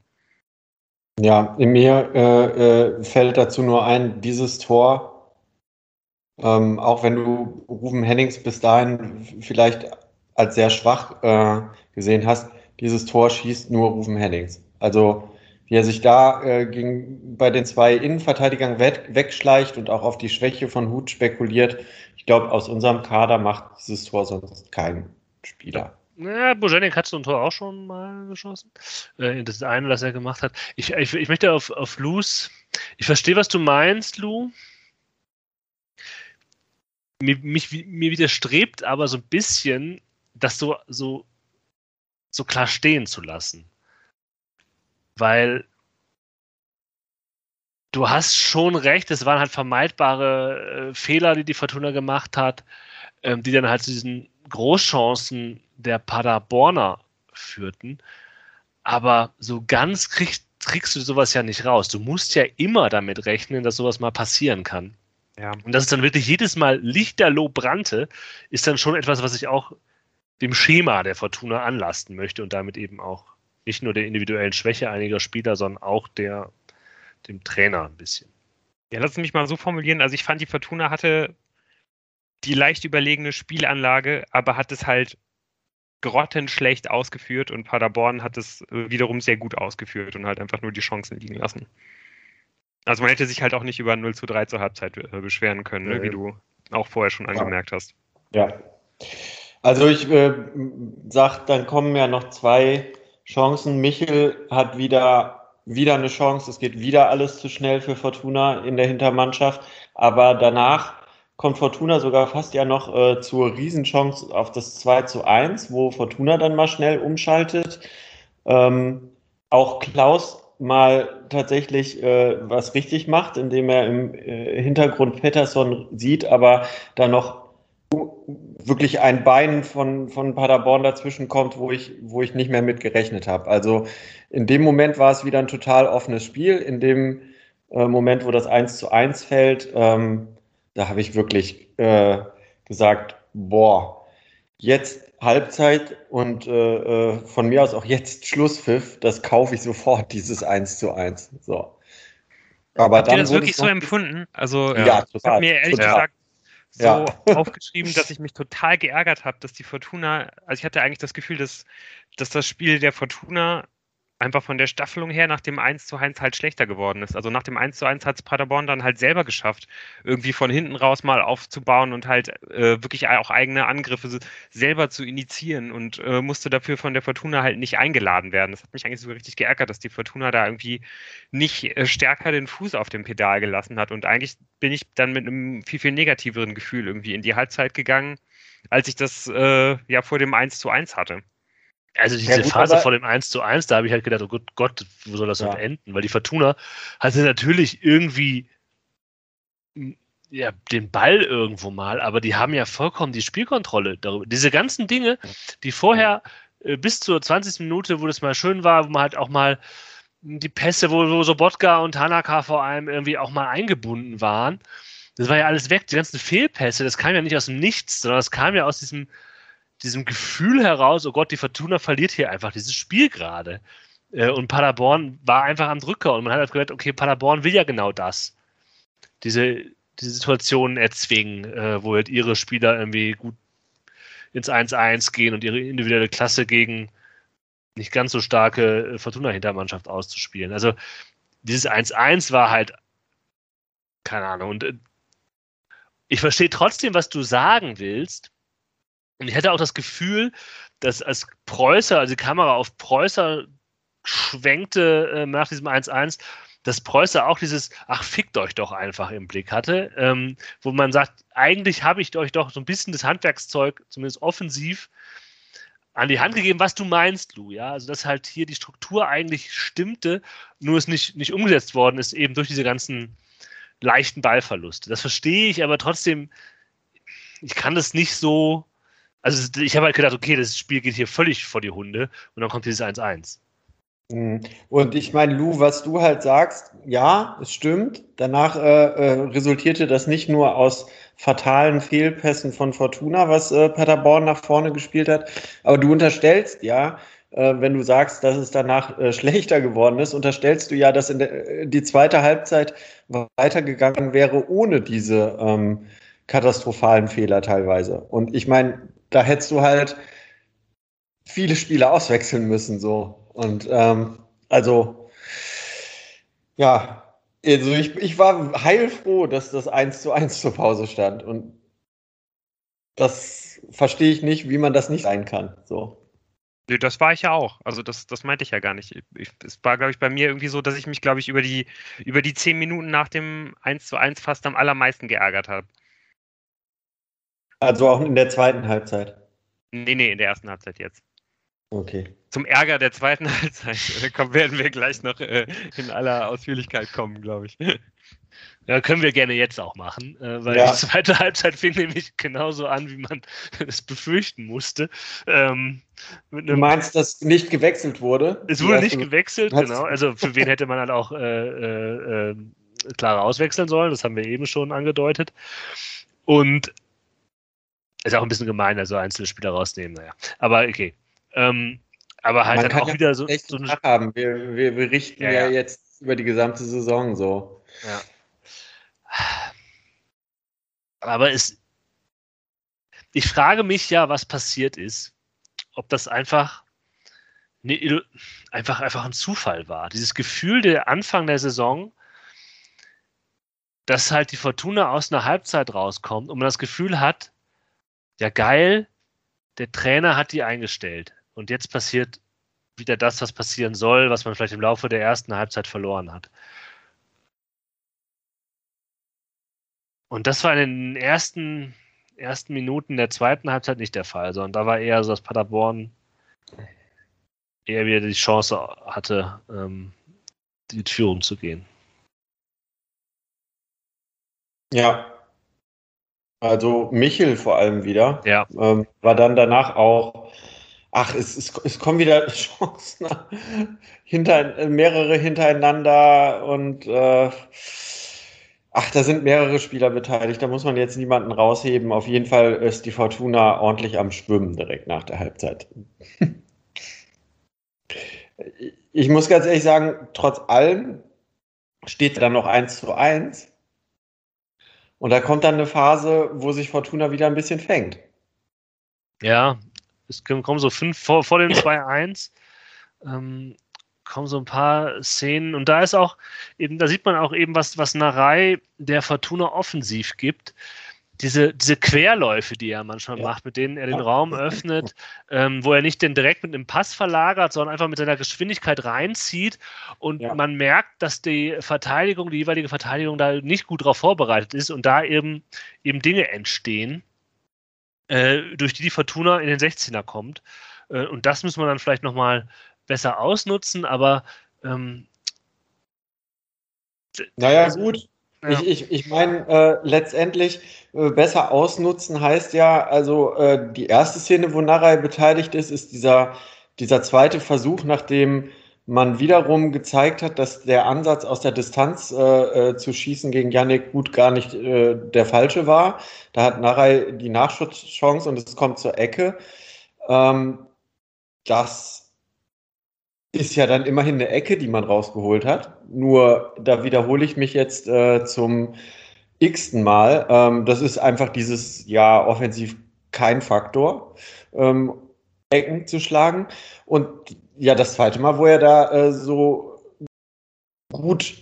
Ja, mir äh, äh, fällt dazu nur ein, dieses Tor, ähm, auch wenn du Ruben Hennings bis dahin vielleicht als sehr schwach äh, gesehen hast, dieses Tor schießt nur Ruben Hennings. Also wie er sich da äh, gegen, bei den zwei Innenverteidigern weg, wegschleicht und auch auf die Schwäche von Hut spekuliert. Ich glaube, aus unserem Kader macht dieses Tor sonst kein Spieler. Ja, Bojanik hat so ein Tor auch schon mal geschossen. Äh, das eine, das er gemacht hat. Ich, ich, ich möchte auf, auf Lus. Ich verstehe, was du meinst, Lou. Mir, mich, mir widerstrebt aber so ein bisschen, das so, so, so klar stehen zu lassen weil du hast schon recht, es waren halt vermeidbare äh, Fehler, die die Fortuna gemacht hat, ähm, die dann halt zu diesen Großchancen der Paderborner führten. Aber so ganz kriegst, kriegst du sowas ja nicht raus. Du musst ja immer damit rechnen, dass sowas mal passieren kann. Ja. Und dass es dann wirklich jedes Mal lichterloh brannte, ist dann schon etwas, was ich auch dem Schema der Fortuna anlasten möchte und damit eben auch nicht nur der individuellen Schwäche einiger Spieler, sondern auch der, dem Trainer ein bisschen. Ja, lass mich mal so formulieren. Also ich fand, die Fortuna hatte die leicht überlegene Spielanlage, aber hat es halt grottenschlecht ausgeführt und Paderborn hat es äh, wiederum sehr gut ausgeführt und halt einfach nur die Chancen liegen lassen. Also man hätte sich halt auch nicht über 0 zu 3 zur Halbzeit äh, beschweren können, ne, wie du auch vorher schon angemerkt hast. Ja. Also ich äh, sag, dann kommen ja noch zwei Chancen. Michel hat wieder, wieder eine Chance. Es geht wieder alles zu schnell für Fortuna in der Hintermannschaft. Aber danach kommt Fortuna sogar fast ja noch äh, zur Riesenchance auf das 2 zu 1, wo Fortuna dann mal schnell umschaltet. Ähm, auch Klaus mal tatsächlich äh, was richtig macht, indem er im äh, Hintergrund Pettersson sieht, aber da noch wirklich ein Bein von, von Paderborn dazwischen kommt, wo ich, wo ich nicht mehr mit gerechnet habe. Also in dem Moment war es wieder ein total offenes Spiel. In dem äh, Moment, wo das 1 zu 1 fällt, ähm, da habe ich wirklich äh, gesagt, boah, jetzt Halbzeit und äh, äh von mir aus auch jetzt Schlusspfiff, das kaufe ich sofort, dieses 1 zu 1. So. Aber Habt dann ihr das wirklich so empfunden? Also, ja, ja ich habe mir ehrlich total. gesagt so ja. aufgeschrieben, dass ich mich total geärgert habe, dass die Fortuna, also ich hatte eigentlich das Gefühl, dass, dass das Spiel der Fortuna einfach von der Staffelung her nach dem 1 zu 1 halt schlechter geworden ist. Also nach dem 1 zu 1 hat es Paderborn dann halt selber geschafft, irgendwie von hinten raus mal aufzubauen und halt äh, wirklich auch eigene Angriffe selber zu initiieren und äh, musste dafür von der Fortuna halt nicht eingeladen werden. Das hat mich eigentlich sogar richtig geärgert, dass die Fortuna da irgendwie nicht äh, stärker den Fuß auf dem Pedal gelassen hat. Und eigentlich bin ich dann mit einem viel, viel negativeren Gefühl irgendwie in die Halbzeit gegangen, als ich das äh, ja vor dem 1 zu 1 hatte. Also diese ja, gut, Phase vor dem 1 zu 1, da habe ich halt gedacht, oh Gott, Gott wo soll das ja. enden? Weil die Fortuna hatte natürlich irgendwie ja, den Ball irgendwo mal, aber die haben ja vollkommen die Spielkontrolle darüber. Diese ganzen Dinge, die vorher äh, bis zur 20. Minute, wo das mal schön war, wo man halt auch mal die Pässe, wo, wo Sobotka und Tanaka vor allem irgendwie auch mal eingebunden waren, das war ja alles weg. Die ganzen Fehlpässe, das kam ja nicht aus dem Nichts, sondern das kam ja aus diesem diesem Gefühl heraus, oh Gott, die Fortuna verliert hier einfach dieses Spiel gerade. Äh, und Paderborn war einfach am Drücker und man hat halt gedacht, okay, Paderborn will ja genau das. Diese, diese Situationen erzwingen, äh, wo halt ihre Spieler irgendwie gut ins 1-1 gehen und ihre individuelle Klasse gegen nicht ganz so starke äh, Fortuna-Hintermannschaft auszuspielen. Also dieses 1-1 war halt, keine Ahnung, und ich verstehe trotzdem, was du sagen willst, und ich hatte auch das Gefühl, dass als Preußer, also die Kamera auf Preußer schwenkte äh, nach diesem 1-1, dass Preußer auch dieses, ach, fickt euch doch einfach im Blick hatte, ähm, wo man sagt, eigentlich habe ich euch doch so ein bisschen das Handwerkszeug, zumindest offensiv, an die Hand gegeben, was du meinst, Lou, ja. Also, dass halt hier die Struktur eigentlich stimmte, nur es nicht, nicht umgesetzt worden ist, eben durch diese ganzen leichten Ballverluste. Das verstehe ich, aber trotzdem, ich kann das nicht so also ich habe halt gedacht, okay, das Spiel geht hier völlig vor die Hunde und dann kommt dieses 1-1. Mhm. Und ich meine, Lou, was du halt sagst, ja, es stimmt. Danach äh, äh, resultierte das nicht nur aus fatalen Fehlpässen von Fortuna, was äh, Paderborn nach vorne gespielt hat, aber du unterstellst ja, äh, wenn du sagst, dass es danach äh, schlechter geworden ist, unterstellst du ja, dass in äh, die zweite Halbzeit weitergegangen wäre ohne diese ähm, katastrophalen Fehler teilweise. Und ich meine, da hättest du halt viele Spiele auswechseln müssen, so. Und ähm, also, ja, also ich, ich war heilfroh, dass das 1 zu 1 zur Pause stand. Und das verstehe ich nicht, wie man das nicht sein kann. So. Nee, das war ich ja auch. Also das, das meinte ich ja gar nicht. es war, glaube ich, bei mir irgendwie so, dass ich mich, glaube ich, über die, über die zehn Minuten nach dem 1 zu 1 fast am allermeisten geärgert habe. Also auch in der zweiten Halbzeit? Nee, nee, in der ersten Halbzeit jetzt. Okay. Zum Ärger der zweiten Halbzeit da werden wir gleich noch äh, in aller Ausführlichkeit kommen, glaube ich. Ja, können wir gerne jetzt auch machen, äh, weil ja. die zweite Halbzeit fing nämlich genauso an, wie man es befürchten musste. Ähm, du meinst, dass nicht gewechselt wurde? Es wurde nicht gewechselt, genau. Also für wen hätte man halt auch äh, äh, äh, klarer auswechseln sollen, das haben wir eben schon angedeutet. Und ist auch ein bisschen gemein, also einzelne Spieler rausnehmen, naja. Aber okay. Ähm, aber halt Man dann auch ja wieder so, so eine. Haben. Wir, wir berichten ja, ja, jetzt über die gesamte Saison so. Ja. Aber es. Ich frage mich ja, was passiert ist. Ob das einfach. Ne, einfach, einfach ein Zufall war. Dieses Gefühl der Anfang der Saison, dass halt die Fortuna aus einer Halbzeit rauskommt und man das Gefühl hat, ja geil, der Trainer hat die eingestellt. Und jetzt passiert wieder das, was passieren soll, was man vielleicht im Laufe der ersten Halbzeit verloren hat. Und das war in den ersten, ersten Minuten der zweiten Halbzeit nicht der Fall, sondern da war eher so, dass Paderborn eher wieder die Chance hatte, ähm, die Führung zu gehen. Ja. Also Michel vor allem wieder. Ja. Ähm, war dann danach auch, ach, es, es, es kommen wieder Chancen hinter, mehrere hintereinander und äh, ach, da sind mehrere Spieler beteiligt, da muss man jetzt niemanden rausheben. Auf jeden Fall ist die Fortuna ordentlich am Schwimmen direkt nach der Halbzeit. ich muss ganz ehrlich sagen, trotz allem steht dann noch 1 zu 1. Und da kommt dann eine Phase, wo sich Fortuna wieder ein bisschen fängt. Ja, es kommen so fünf vor, vor dem 2-1. Ähm, kommen so ein paar Szenen und da ist auch eben, da sieht man auch eben, was, was Narei der Fortuna offensiv gibt. Diese, diese Querläufe, die er manchmal ja. macht, mit denen er den Raum öffnet, ähm, wo er nicht den direkt mit einem Pass verlagert, sondern einfach mit seiner Geschwindigkeit reinzieht und ja. man merkt, dass die Verteidigung, die jeweilige Verteidigung da nicht gut darauf vorbereitet ist und da eben, eben Dinge entstehen, äh, durch die die Fortuna in den 16er kommt. Äh, und das muss man dann vielleicht nochmal besser ausnutzen, aber ähm, naja, also, gut. Ja. Ich, ich, ich meine, äh, letztendlich äh, besser ausnutzen heißt ja, also äh, die erste Szene, wo Narai beteiligt ist, ist dieser, dieser zweite Versuch, nachdem man wiederum gezeigt hat, dass der Ansatz aus der Distanz äh, äh, zu schießen gegen Yannick gut gar nicht äh, der falsche war. Da hat Narai die Nachschutzchance und es kommt zur Ecke. Ähm, das ist ja dann immerhin eine Ecke, die man rausgeholt hat. Nur da wiederhole ich mich jetzt äh, zum x-ten Mal. Ähm, das ist einfach dieses, ja, offensiv kein Faktor, ähm, Ecken zu schlagen. Und ja, das zweite Mal, wo er da äh, so gut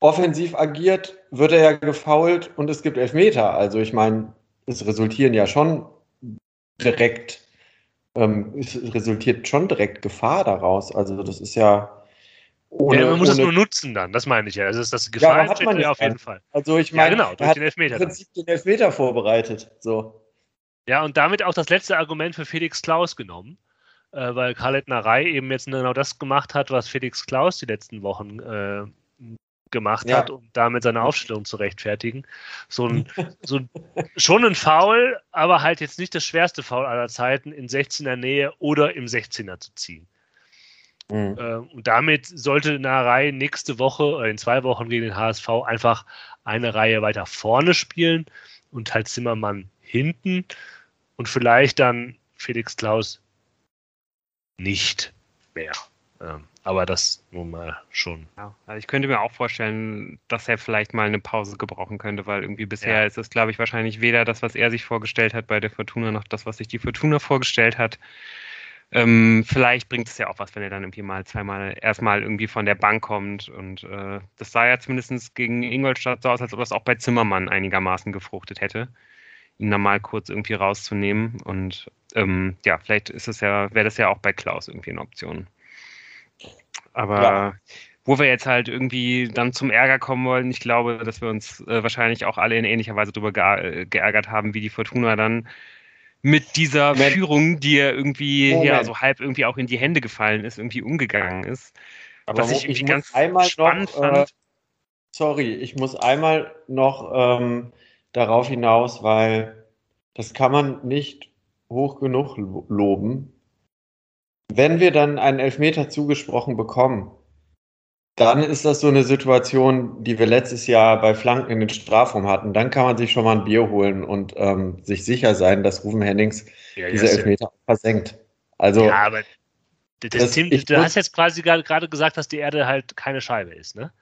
offensiv agiert, wird er ja gefault und es gibt Elfmeter. Also ich meine, es resultieren ja schon direkt ähm, es resultiert schon direkt Gefahr daraus. Also das ist ja. Ohne, ja, man muss es nur nutzen dann, das meine ich ja. Also ist das Gefahr ja, hat man ja auf jeden Fall. Also ich meine, ja, genau, durch den Elfmeter. Im Prinzip den Elfmeter vorbereitet. So. Ja, und damit auch das letzte Argument für Felix Klaus genommen, äh, weil Khaled Narei eben jetzt genau das gemacht hat, was Felix Klaus die letzten Wochen äh, gemacht ja. hat, um damit seine Aufstellung zu rechtfertigen. So ein, so schon ein Foul, aber halt jetzt nicht das schwerste Foul aller Zeiten, in 16er Nähe oder im 16er zu ziehen. Mhm. Äh, und damit sollte Narei nächste Woche oder in zwei Wochen gegen den HSV einfach eine Reihe weiter vorne spielen und halt Zimmermann hinten und vielleicht dann Felix Klaus nicht mehr. Ähm, aber das nun mal schon. Ja, also ich könnte mir auch vorstellen, dass er vielleicht mal eine Pause gebrauchen könnte, weil irgendwie bisher ja. ist es, glaube ich, wahrscheinlich weder das, was er sich vorgestellt hat bei der Fortuna, noch das, was sich die Fortuna vorgestellt hat. Ähm, vielleicht bringt es ja auch was, wenn er dann irgendwie mal zweimal erstmal irgendwie von der Bank kommt. Und äh, das sah ja zumindest gegen Ingolstadt so aus, als ob das auch bei Zimmermann einigermaßen gefruchtet hätte, ihn dann mal kurz irgendwie rauszunehmen. Und ähm, ja, vielleicht ist es ja, wäre das ja auch bei Klaus irgendwie eine Option. Aber ja. wo wir jetzt halt irgendwie dann zum Ärger kommen wollen, ich glaube, dass wir uns äh, wahrscheinlich auch alle in ähnlicher Weise darüber ge geärgert haben, wie die Fortuna dann mit dieser Moment. Führung, die ja irgendwie Moment. ja so halb irgendwie auch in die Hände gefallen ist, irgendwie umgegangen ist. Aber was ich irgendwie ich ganz spannend noch, äh, fand. Äh, sorry, ich muss einmal noch ähm, darauf hinaus, weil das kann man nicht hoch genug loben. Wenn wir dann einen Elfmeter zugesprochen bekommen, dann ist das so eine Situation, die wir letztes Jahr bei Flanken in den Strafraum hatten. Dann kann man sich schon mal ein Bier holen und ähm, sich sicher sein, dass Rufen Hennings ja, diese Elfmeter ja. versenkt. Also, ja, aber das, das Team, du hast jetzt quasi gerade gesagt, dass die Erde halt keine Scheibe ist, ne?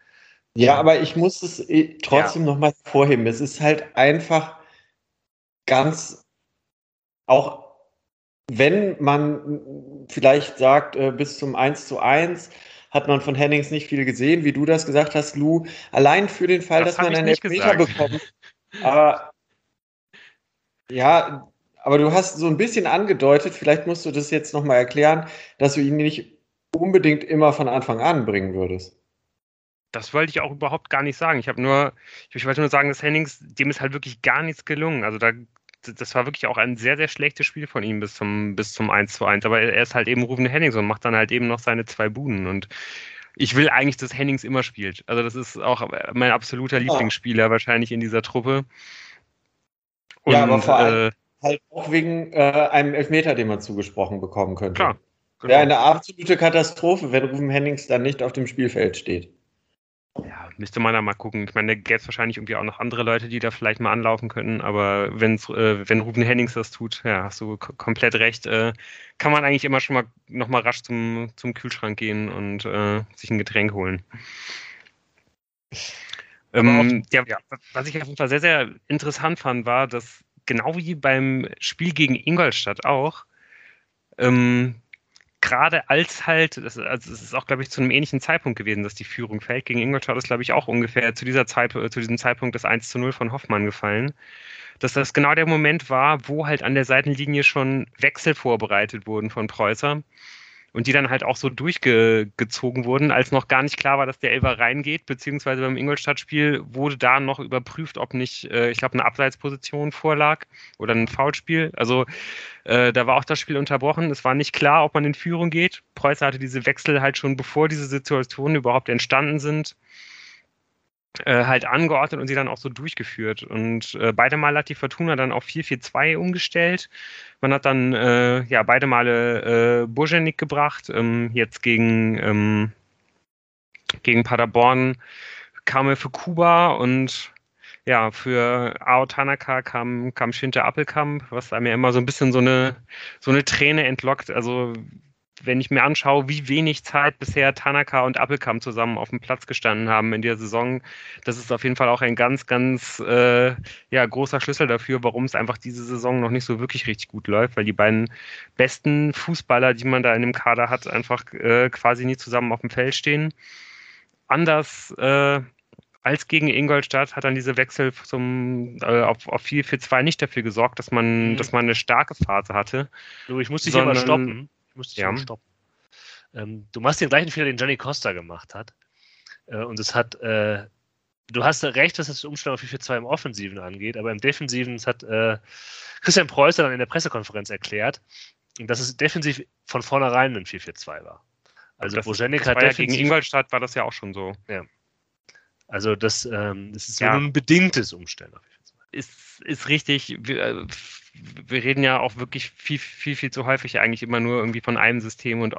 Ja, aber ich muss es äh, trotzdem ja. nochmal vorheben. Es ist halt einfach ganz auch wenn man vielleicht sagt, äh, bis zum 1 zu 1 hat man von Hennings nicht viel gesehen, wie du das gesagt hast, Lou. Allein für den Fall, das dass man einen Elfmeter bekommt. Aber ja, aber du hast so ein bisschen angedeutet, vielleicht musst du das jetzt nochmal erklären, dass du ihn nicht unbedingt immer von Anfang an bringen würdest. Das wollte ich auch überhaupt gar nicht sagen. Ich habe nur, ich wollte nur sagen, dass Hennings, dem ist halt wirklich gar nichts gelungen. Also da das war wirklich auch ein sehr, sehr schlechtes Spiel von ihm bis zum, bis zum 1 zu 1. Aber er ist halt eben Rufen Henningson und macht dann halt eben noch seine zwei Buden. Und Ich will eigentlich, dass Hennings immer spielt. Also das ist auch mein absoluter Lieblingsspieler wahrscheinlich in dieser Truppe. Und, ja, aber vor allem äh, halt auch wegen äh, einem Elfmeter, den man zugesprochen bekommen könnte. Klar. Genau. Wäre eine absolute Katastrophe, wenn Rufen Hennings dann nicht auf dem Spielfeld steht. Ja, müsste man da mal gucken. Ich meine, da gäbe es wahrscheinlich irgendwie auch noch andere Leute, die da vielleicht mal anlaufen könnten, aber wenn's, äh, wenn Ruben Hennings das tut, ja, hast du komplett recht, äh, kann man eigentlich immer schon mal nochmal rasch zum, zum Kühlschrank gehen und äh, sich ein Getränk holen. Ähm, ja, ja, was ich auf jeden Fall sehr, sehr interessant fand, war, dass genau wie beim Spiel gegen Ingolstadt auch, ähm, gerade als halt, das, also es ist auch, glaube ich, zu einem ähnlichen Zeitpunkt gewesen, dass die Führung fällt. Gegen Ingolstadt ist, glaube ich, auch ungefähr zu, dieser Zeit, äh, zu diesem Zeitpunkt das 1 zu 0 von Hoffmann gefallen. Dass das genau der Moment war, wo halt an der Seitenlinie schon Wechsel vorbereitet wurden von Preußer und die dann halt auch so durchgezogen wurden, als noch gar nicht klar war, dass der Elfer reingeht, beziehungsweise beim Ingolstadt-Spiel wurde da noch überprüft, ob nicht, äh, ich glaube, eine Abseitsposition vorlag oder ein Foulspiel. Also äh, da war auch das Spiel unterbrochen. Es war nicht klar, ob man in Führung geht. Preußer hatte diese Wechsel halt schon, bevor diese Situationen überhaupt entstanden sind, äh, halt angeordnet und sie dann auch so durchgeführt. Und äh, beide Male hat die Fortuna dann auf 4-4-2 umgestellt. Man hat dann äh, ja beide Male äh, Burgenik gebracht. Ähm, jetzt gegen, ähm, gegen Paderborn kam er für Kuba und ja, für Ao Tanaka kam, kam Shinta Appelkamp, was einem ja immer so ein bisschen so eine, so eine Träne entlockt. Also wenn ich mir anschaue, wie wenig Zeit bisher Tanaka und Appelkamp zusammen auf dem Platz gestanden haben in der Saison, das ist auf jeden Fall auch ein ganz, ganz äh, ja, großer Schlüssel dafür, warum es einfach diese Saison noch nicht so wirklich richtig gut läuft, weil die beiden besten Fußballer, die man da in dem Kader hat, einfach äh, quasi nie zusammen auf dem Feld stehen. Anders äh, als gegen Ingolstadt hat dann diese Wechsel zum, äh, auf, auf 4 für 2 nicht dafür gesorgt, dass man, mhm. dass man eine starke Phase hatte. Du, ich muss dich immer stoppen musste ich ja. stoppen. Ähm, du machst den gleichen Fehler, den Johnny Costa gemacht hat. Äh, und es hat, äh, du hast recht, was das Umstellung auf 4-4-2 im Offensiven angeht, aber im Defensiven, das hat äh, Christian Preußer dann in der Pressekonferenz erklärt, dass es defensiv von vornherein ein 4-4-2 war. Also Bojenik hat ja gegen Ingolstadt war das ja auch schon so. Ja. Also das, ähm, das ist ja. nur ein bedingtes Umstellen auf 4 ist, ist richtig. Wir, äh, wir, reden ja auch wirklich viel, viel, viel zu häufig eigentlich immer nur irgendwie von einem System und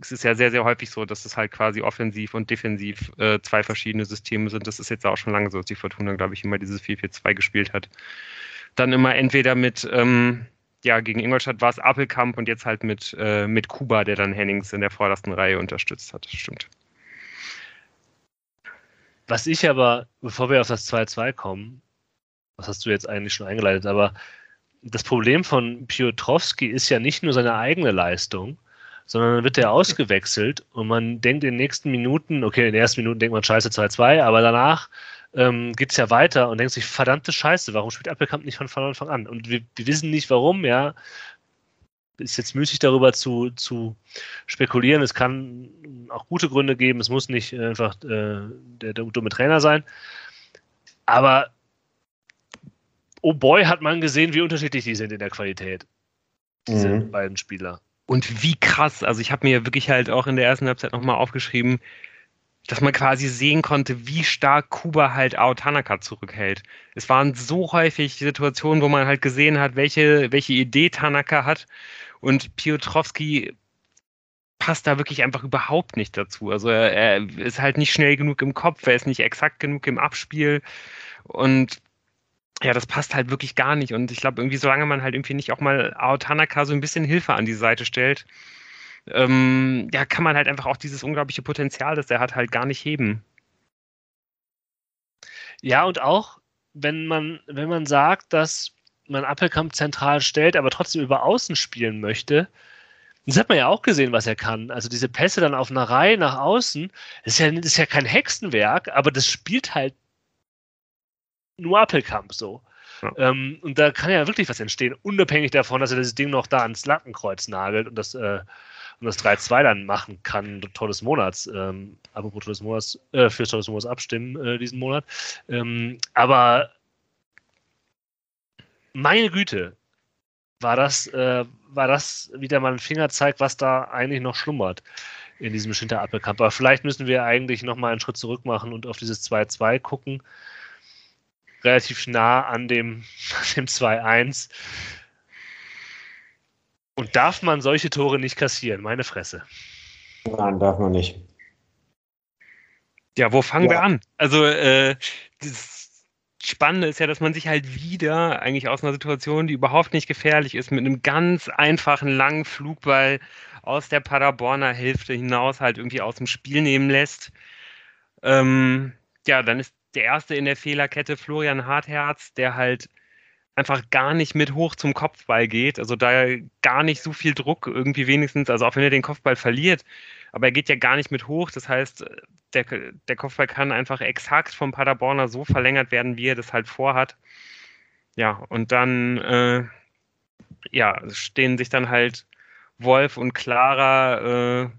es ist ja sehr, sehr häufig so, dass es halt quasi offensiv und defensiv äh, zwei verschiedene Systeme sind. Das ist jetzt auch schon lange so, dass die Fortuna, glaube ich, immer dieses 4-4-2 gespielt hat. Dann immer entweder mit, ähm, ja, gegen Ingolstadt war es Appelkamp und jetzt halt mit, äh, mit Kuba, der dann Hennings in der vordersten Reihe unterstützt hat. Stimmt. Was ich aber, bevor wir auf das 2-2 kommen, was hast du jetzt eigentlich schon eingeleitet, aber das Problem von Piotrowski ist ja nicht nur seine eigene Leistung, sondern dann wird er ausgewechselt und man denkt in den nächsten Minuten, okay, in den ersten Minuten denkt man Scheiße 2-2, aber danach ähm, geht es ja weiter und denkt sich, verdammte Scheiße, warum spielt Appelkamp nicht von Anfang an? Und wir, wir, wissen nicht warum, ja. Ist jetzt müßig darüber zu, zu spekulieren. Es kann auch gute Gründe geben, es muss nicht einfach äh, der, der dumme Trainer sein. Aber oh boy, hat man gesehen, wie unterschiedlich die sind in der Qualität. Diese mhm. beiden Spieler. Und wie krass, also ich habe mir wirklich halt auch in der ersten Halbzeit nochmal aufgeschrieben, dass man quasi sehen konnte, wie stark Kuba halt Ao Tanaka zurückhält. Es waren so häufig Situationen, wo man halt gesehen hat, welche, welche Idee Tanaka hat und Piotrowski passt da wirklich einfach überhaupt nicht dazu. Also er, er ist halt nicht schnell genug im Kopf, er ist nicht exakt genug im Abspiel und ja, das passt halt wirklich gar nicht. Und ich glaube, irgendwie, solange man halt irgendwie nicht auch mal Ao Tanaka so ein bisschen Hilfe an die Seite stellt, ähm, ja, kann man halt einfach auch dieses unglaubliche Potenzial, das er hat, halt gar nicht heben. Ja, und auch, wenn man, wenn man sagt, dass man Appelkamp zentral stellt, aber trotzdem über Außen spielen möchte, das hat man ja auch gesehen, was er kann. Also diese Pässe dann auf einer Reihe nach außen, das ist ja, das ist ja kein Hexenwerk, aber das spielt halt nur Appelkamp so. Ja. Ähm, und da kann ja wirklich was entstehen, unabhängig davon, dass er das Ding noch da ans Lattenkreuz nagelt und das, äh, und das 3-2 dann machen kann, Tor des Monats. Ähm, apropos Tor des Monats, äh, für Tor des Monats abstimmen äh, diesen Monat. Ähm, aber meine Güte, war das, äh, war das wieder mal ein Fingerzeig, was da eigentlich noch schlummert. in diesem Schinterabwehrkampf. Aber vielleicht müssen wir eigentlich nochmal einen Schritt zurück machen und auf dieses 2-2 gucken. Relativ nah an dem, dem 2-1. Und darf man solche Tore nicht kassieren? Meine Fresse. Nein, darf man nicht. Ja, wo fangen ja. wir an? Also, äh, das Spannende ist ja, dass man sich halt wieder eigentlich aus einer Situation, die überhaupt nicht gefährlich ist, mit einem ganz einfachen langen Flugball aus der Paderborner Hälfte hinaus halt irgendwie aus dem Spiel nehmen lässt. Ähm, ja, dann ist der erste in der Fehlerkette Florian Hartherz, der halt einfach gar nicht mit hoch zum Kopfball geht. Also da gar nicht so viel Druck irgendwie wenigstens, also auch wenn er den Kopfball verliert, aber er geht ja gar nicht mit hoch. Das heißt, der, der Kopfball kann einfach exakt vom Paderborner so verlängert werden, wie er das halt vorhat. Ja, und dann äh, ja, stehen sich dann halt Wolf und Clara äh,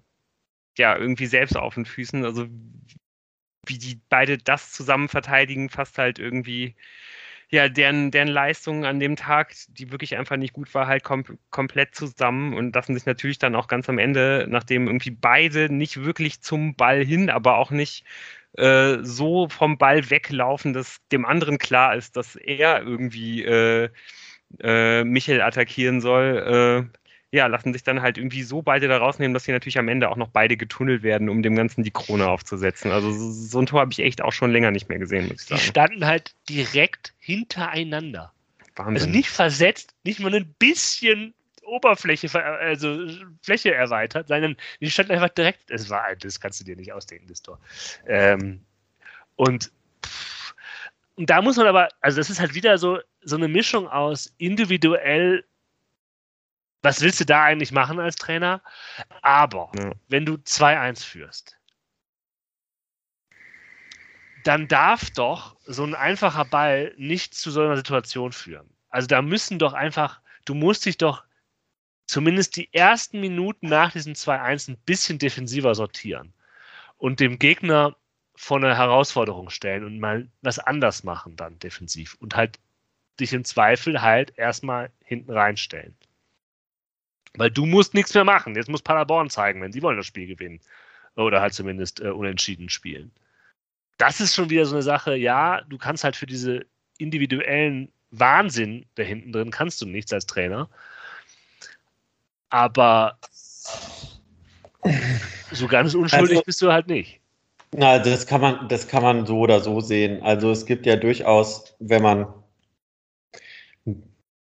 ja irgendwie selbst auf den Füßen. Also wie die beide das zusammen verteidigen, fast halt irgendwie ja, deren, deren Leistung an dem Tag, die wirklich einfach nicht gut war, halt kom komplett zusammen und lassen sich natürlich dann auch ganz am Ende, nachdem irgendwie beide nicht wirklich zum Ball hin, aber auch nicht äh, so vom Ball weglaufen, dass dem anderen klar ist, dass er irgendwie äh, äh, Michel attackieren soll, äh, ja, lassen sich dann halt irgendwie so beide da rausnehmen, dass sie natürlich am Ende auch noch beide getunnelt werden, um dem Ganzen die Krone aufzusetzen. Also so ein Tor habe ich echt auch schon länger nicht mehr gesehen, muss ich sagen. Die standen halt direkt hintereinander. Wahnsinn. Also nicht versetzt, nicht mal ein bisschen Oberfläche, also Fläche erweitert, sondern die standen einfach direkt, es war, das kannst du dir nicht ausdenken, das Tor. Ähm, und, und da muss man aber, also das ist halt wieder so, so eine Mischung aus individuell was willst du da eigentlich machen als Trainer? Aber ja. wenn du 2-1 führst, dann darf doch so ein einfacher Ball nicht zu so einer Situation führen. Also da müssen doch einfach, du musst dich doch zumindest die ersten Minuten nach diesem 2-1 ein bisschen defensiver sortieren und dem Gegner vor eine Herausforderung stellen und mal was anders machen dann defensiv und halt dich im Zweifel halt erstmal hinten reinstellen. Weil du musst nichts mehr machen. Jetzt muss Paderborn zeigen, wenn sie wollen das Spiel gewinnen. Oder halt zumindest äh, unentschieden spielen. Das ist schon wieder so eine Sache, ja, du kannst halt für diese individuellen Wahnsinn da hinten drin, kannst du nichts als Trainer. Aber so ganz unschuldig also, bist du halt nicht. Na, das kann man, das kann man so oder so sehen. Also es gibt ja durchaus, wenn man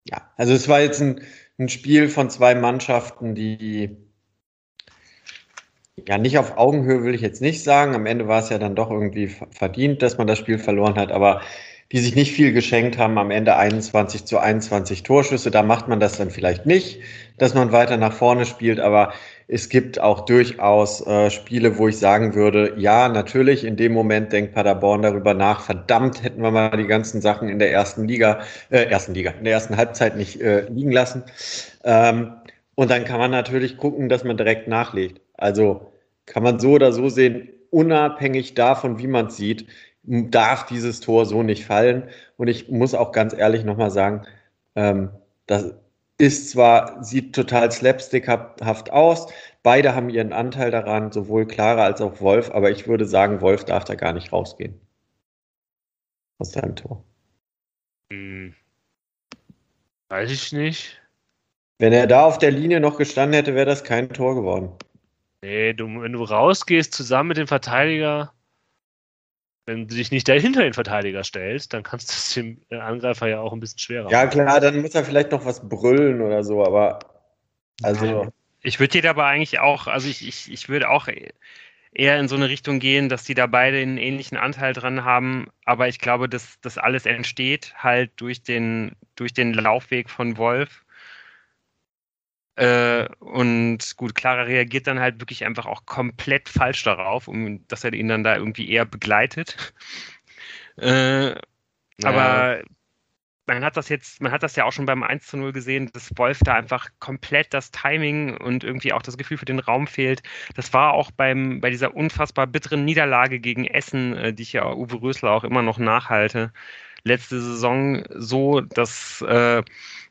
ja, also es war jetzt ein, ein Spiel von zwei Mannschaften, die ja nicht auf Augenhöhe will ich jetzt nicht sagen. Am Ende war es ja dann doch irgendwie verdient, dass man das Spiel verloren hat, aber die sich nicht viel geschenkt haben, am Ende 21 zu 21 Torschüsse. Da macht man das dann vielleicht nicht, dass man weiter nach vorne spielt, aber es gibt auch durchaus äh, Spiele, wo ich sagen würde, ja, natürlich, in dem Moment denkt Paderborn darüber nach, verdammt, hätten wir mal die ganzen Sachen in der ersten Liga, äh, ersten Liga, in der ersten Halbzeit nicht äh, liegen lassen. Ähm, und dann kann man natürlich gucken, dass man direkt nachlegt. Also kann man so oder so sehen, unabhängig davon, wie man es sieht, darf dieses Tor so nicht fallen. Und ich muss auch ganz ehrlich nochmal sagen, ähm, das ist zwar, sieht total slapstickhaft aus. Beide haben ihren Anteil daran, sowohl Clara als auch Wolf, aber ich würde sagen, Wolf darf da gar nicht rausgehen. Aus seinem Tor. Hm. Weiß ich nicht. Wenn er da auf der Linie noch gestanden hätte, wäre das kein Tor geworden. Nee, du, wenn du rausgehst zusammen mit dem Verteidiger, wenn du dich nicht dahinter den Verteidiger stellst, dann kannst du es dem äh, Angreifer ja auch ein bisschen schwerer Ja, klar, dann muss er vielleicht noch was brüllen oder so, aber also. Ich würde dir dabei eigentlich auch, also ich, ich, ich würde auch eher in so eine Richtung gehen, dass die da beide einen ähnlichen Anteil dran haben, aber ich glaube, dass das alles entsteht halt durch den, durch den Laufweg von Wolf äh, und gut, Clara reagiert dann halt wirklich einfach auch komplett falsch darauf, um, dass er ihn dann da irgendwie eher begleitet. Äh, ja. Aber man hat das jetzt, man hat das ja auch schon beim 1 zu 0 gesehen, dass Wolf da einfach komplett das Timing und irgendwie auch das Gefühl für den Raum fehlt. Das war auch beim, bei dieser unfassbar bitteren Niederlage gegen Essen, äh, die ich ja Uwe Rösler auch immer noch nachhalte, letzte Saison so, dass äh,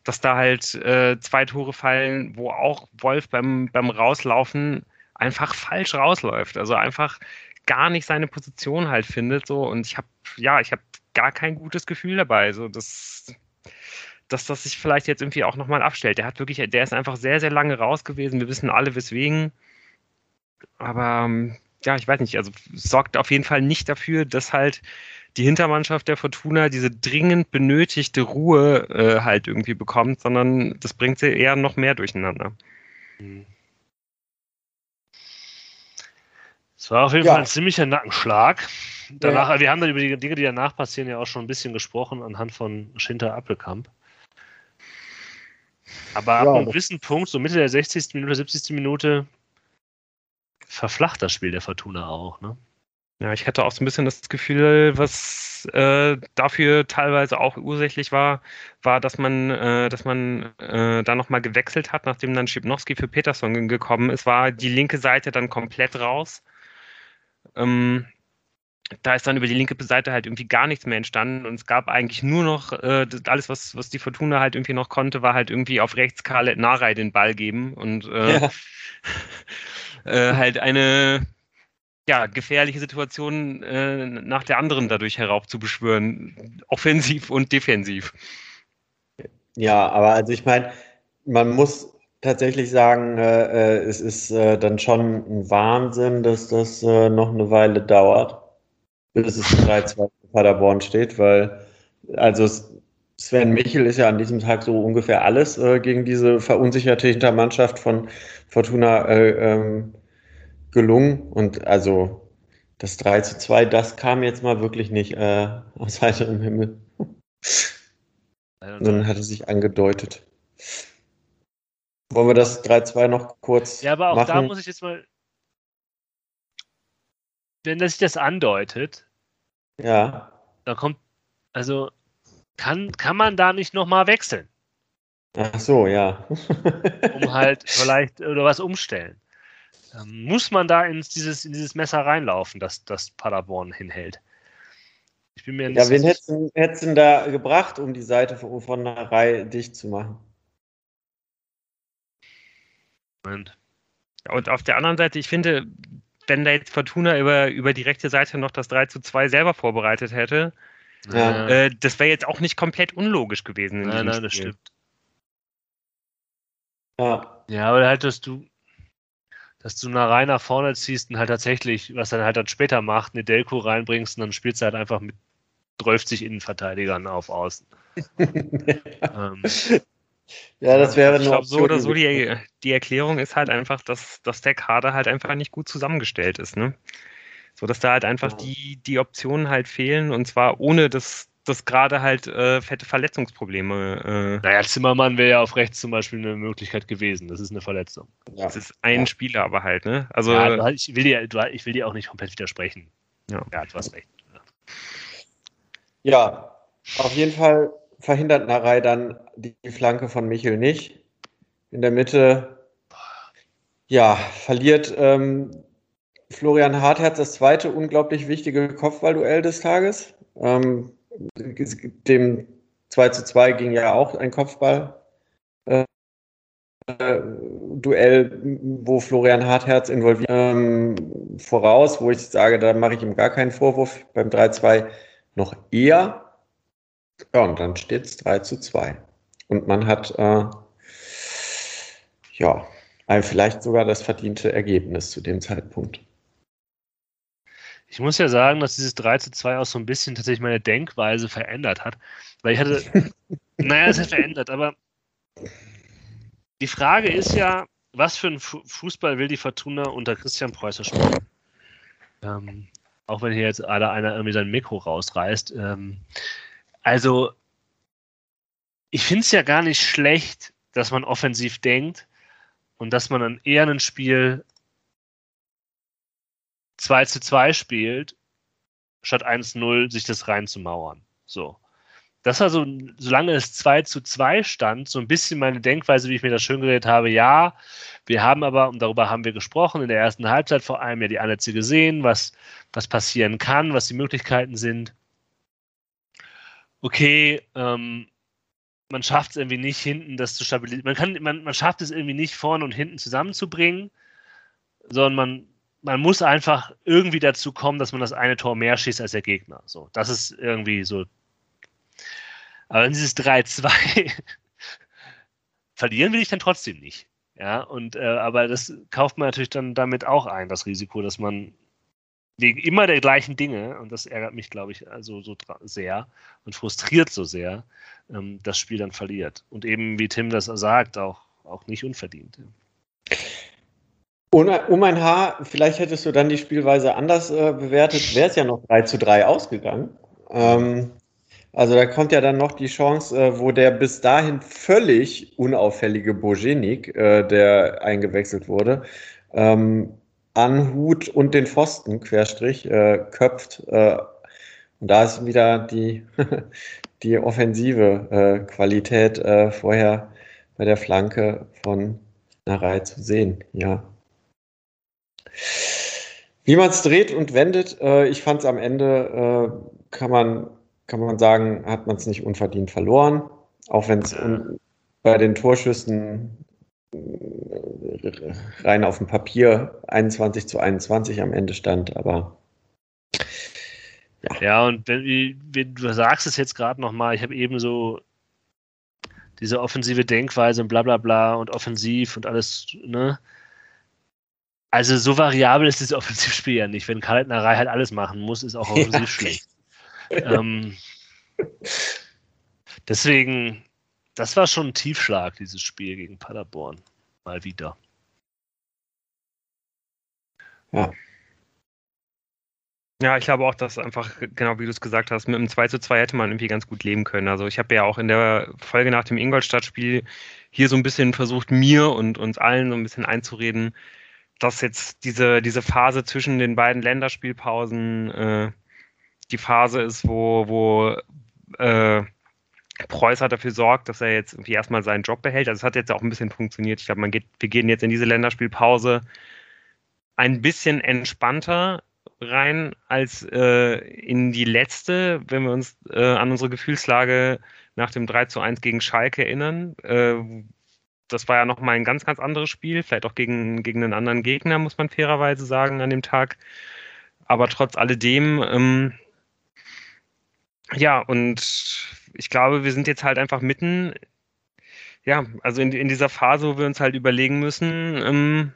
dass da halt äh, zwei Tore fallen, wo auch Wolf beim, beim Rauslaufen einfach falsch rausläuft. Also einfach gar nicht seine Position halt findet. So. Und ich habe, ja, ich habe gar kein gutes Gefühl dabei. So, dass, dass das sich vielleicht jetzt irgendwie auch nochmal abstellt. Der hat wirklich, der ist einfach sehr, sehr lange raus gewesen. Wir wissen alle weswegen. Aber ähm, ja, ich weiß nicht, also sorgt auf jeden Fall nicht dafür, dass halt die Hintermannschaft der Fortuna diese dringend benötigte Ruhe äh, halt irgendwie bekommt, sondern das bringt sie eher noch mehr durcheinander. Es war auf jeden ja. Fall ein ziemlicher Nackenschlag. Danach, ja. Wir haben dann über die Dinge, die danach passieren, ja auch schon ein bisschen gesprochen anhand von Schinter Appelkamp. Aber ab ja, einem gewissen Punkt, so Mitte der 60. Minute, 70. Minute, verflacht das Spiel der Fortuna auch. Ne? Ja, ich hatte auch so ein bisschen das Gefühl, was äh, dafür teilweise auch ursächlich war, war, dass man, äh, dass man äh, da nochmal gewechselt hat, nachdem dann Schipnowski für Peterson gekommen ist, war die linke Seite dann komplett raus. Ähm, da ist dann über die linke Seite halt irgendwie gar nichts mehr entstanden und es gab eigentlich nur noch äh, alles, was, was die Fortuna halt irgendwie noch konnte, war halt irgendwie auf rechts Karl Narei den Ball geben und äh, ja. äh, halt eine ja, gefährliche Situation äh, nach der anderen dadurch heraufzubeschwören, offensiv und defensiv. Ja, aber also ich meine, man muss tatsächlich sagen, äh, äh es ist äh, dann schon ein Wahnsinn, dass das äh, noch eine Weile dauert, bis es 3-2 Paderborn steht, weil also Sven Michel ist ja an diesem Tag so ungefähr alles äh, gegen diese verunsicherte Hintermannschaft von Fortuna ähm, gelungen. Und also das 3 zu 2, das kam jetzt mal wirklich nicht äh, aus heiterem Himmel. Sondern hatte sich angedeutet. Wollen wir das 3-2 noch kurz. Ja, aber auch machen? da muss ich jetzt mal. Wenn das sich das andeutet. Ja. Da kommt. Also, kann, kann man da nicht nochmal wechseln? Ach so, ja. um halt vielleicht oder was umstellen. Ähm, muss man da in dieses, in dieses Messer reinlaufen, dass das Paderborn hinhält? Ich bin mir nicht ja, wen hättest du denn da gebracht, um die Seite von, von der Reihe dicht zu machen? Moment. Und auf der anderen Seite, ich finde, wenn da jetzt Fortuna über, über die rechte Seite noch das 3 zu 2 selber vorbereitet hätte, ja. äh, das wäre jetzt auch nicht komplett unlogisch gewesen. nein, nein, Spiel. das stimmt. Ja. Ja, aber halt, dass du, dass du nach rein nach vorne ziehst und halt tatsächlich, was dann halt dann später macht, eine Delco reinbringst und dann spielst du halt einfach mit 30 Innenverteidigern auf Außen. ähm, ja, das wäre Ich glaube, so oder so, die, die Erklärung ist halt einfach, dass, dass der Kader halt einfach nicht gut zusammengestellt ist. Ne? So dass da halt einfach die, die Optionen halt fehlen und zwar ohne dass dass gerade halt äh, fette Verletzungsprobleme. Äh, naja, Zimmermann wäre ja auf rechts zum Beispiel eine Möglichkeit gewesen. Das ist eine Verletzung. Ja. Das ist ein ja. Spieler aber halt, ne? Also, ja, ich, will dir, ich will dir auch nicht komplett widersprechen. Ja, ja du hast recht. Ja, auf jeden Fall verhindert Narei dann die Flanke von Michel nicht. In der Mitte, ja, verliert ähm, Florian Hartherz das zweite unglaublich wichtige Kopfballduell des Tages. Ähm, dem 2 zu 2 ging ja auch ein Kopfball. Äh, Duell, wo Florian Hartherz involviert, ähm, voraus, wo ich sage, da mache ich ihm gar keinen Vorwurf. Beim 3-2 noch eher. Ja, und dann steht es 3 zu 2. Und man hat äh, ja vielleicht sogar das verdiente Ergebnis zu dem Zeitpunkt. Ich muss ja sagen, dass dieses 3 zu 2 auch so ein bisschen tatsächlich meine Denkweise verändert hat. Weil ich hatte, naja, es hat verändert, aber die Frage ist ja, was für ein Fußball will die Fortuna unter Christian Preußer spielen? Ähm, auch wenn hier jetzt alle einer irgendwie sein Mikro rausreißt. Ähm, also, ich finde es ja gar nicht schlecht, dass man offensiv denkt und dass man dann eher ein Spiel 2 zu 2 spielt, statt 1-0 sich das reinzumauern. So. Das war so, solange es 2 zu 2 stand, so ein bisschen meine Denkweise, wie ich mir das schön geredet habe. Ja, wir haben aber, und darüber haben wir gesprochen, in der ersten Halbzeit vor allem ja die Ansätze gesehen, was, was passieren kann, was die Möglichkeiten sind. Okay, ähm, man schafft es irgendwie nicht, hinten das zu stabilisieren. Man, kann, man, man schafft es irgendwie nicht, vorne und hinten zusammenzubringen sondern man, man muss einfach irgendwie dazu kommen, dass man das eine Tor mehr schießt als der Gegner. So, das ist irgendwie so. Aber dieses 3-2 verlieren will ich dann trotzdem nicht. Ja, und äh, aber das kauft man natürlich dann damit auch ein, das Risiko, dass man wegen immer der gleichen Dinge, und das ärgert mich, glaube ich, also so sehr und frustriert so sehr, ähm, das Spiel dann verliert. Und eben, wie Tim das sagt, auch, auch nicht unverdient. Um, um ein Haar, vielleicht hättest du dann die Spielweise anders äh, bewertet, wäre es ja noch 3 zu 3 ausgegangen. Ähm, also da kommt ja dann noch die Chance, äh, wo der bis dahin völlig unauffällige Bojenik, äh, der eingewechselt wurde, ähm, an Hut und den Pfosten, Querstrich, äh, köpft. Äh, und da ist wieder die, die offensive äh, Qualität äh, vorher bei der Flanke von Narei zu sehen. Ja. Wie man es dreht und wendet, äh, ich fand es am Ende, äh, kann, man, kann man sagen, hat man es nicht unverdient verloren. Auch wenn es bei den Torschüssen rein auf dem Papier 21 zu 21 am Ende stand, aber ja. Ja, und wenn, wie, du sagst es jetzt gerade nochmal, ich habe eben so diese offensive Denkweise und bla bla bla und offensiv und alles, ne? Also so variabel ist das Offensivspiel ja nicht. Wenn Kaltnerei halt alles machen muss, ist auch offensiv ja, schlecht. ähm, deswegen, das war schon ein Tiefschlag, dieses Spiel gegen Paderborn. Mal wieder. Ja. Ja, ich glaube auch, dass einfach, genau wie du es gesagt hast, mit einem 2 zu 2 hätte man irgendwie ganz gut leben können. Also ich habe ja auch in der Folge nach dem Ingolstadt-Spiel hier so ein bisschen versucht, mir und uns allen so ein bisschen einzureden, dass jetzt diese, diese Phase zwischen den beiden Länderspielpausen äh, die Phase ist, wo, wo äh, Preuß hat dafür sorgt, dass er jetzt irgendwie erstmal seinen Job behält. Also es hat jetzt auch ein bisschen funktioniert. Ich glaube, geht, wir gehen jetzt in diese Länderspielpause ein bisschen entspannter rein als äh, in die letzte, wenn wir uns äh, an unsere Gefühlslage nach dem 3 zu 1 gegen Schalke erinnern. Äh, das war ja nochmal ein ganz, ganz anderes Spiel, vielleicht auch gegen, gegen einen anderen Gegner, muss man fairerweise sagen, an dem Tag. Aber trotz alledem, ähm, ja, und ich glaube, wir sind jetzt halt einfach mitten, ja, also in, in dieser Phase, wo wir uns halt überlegen müssen, ähm,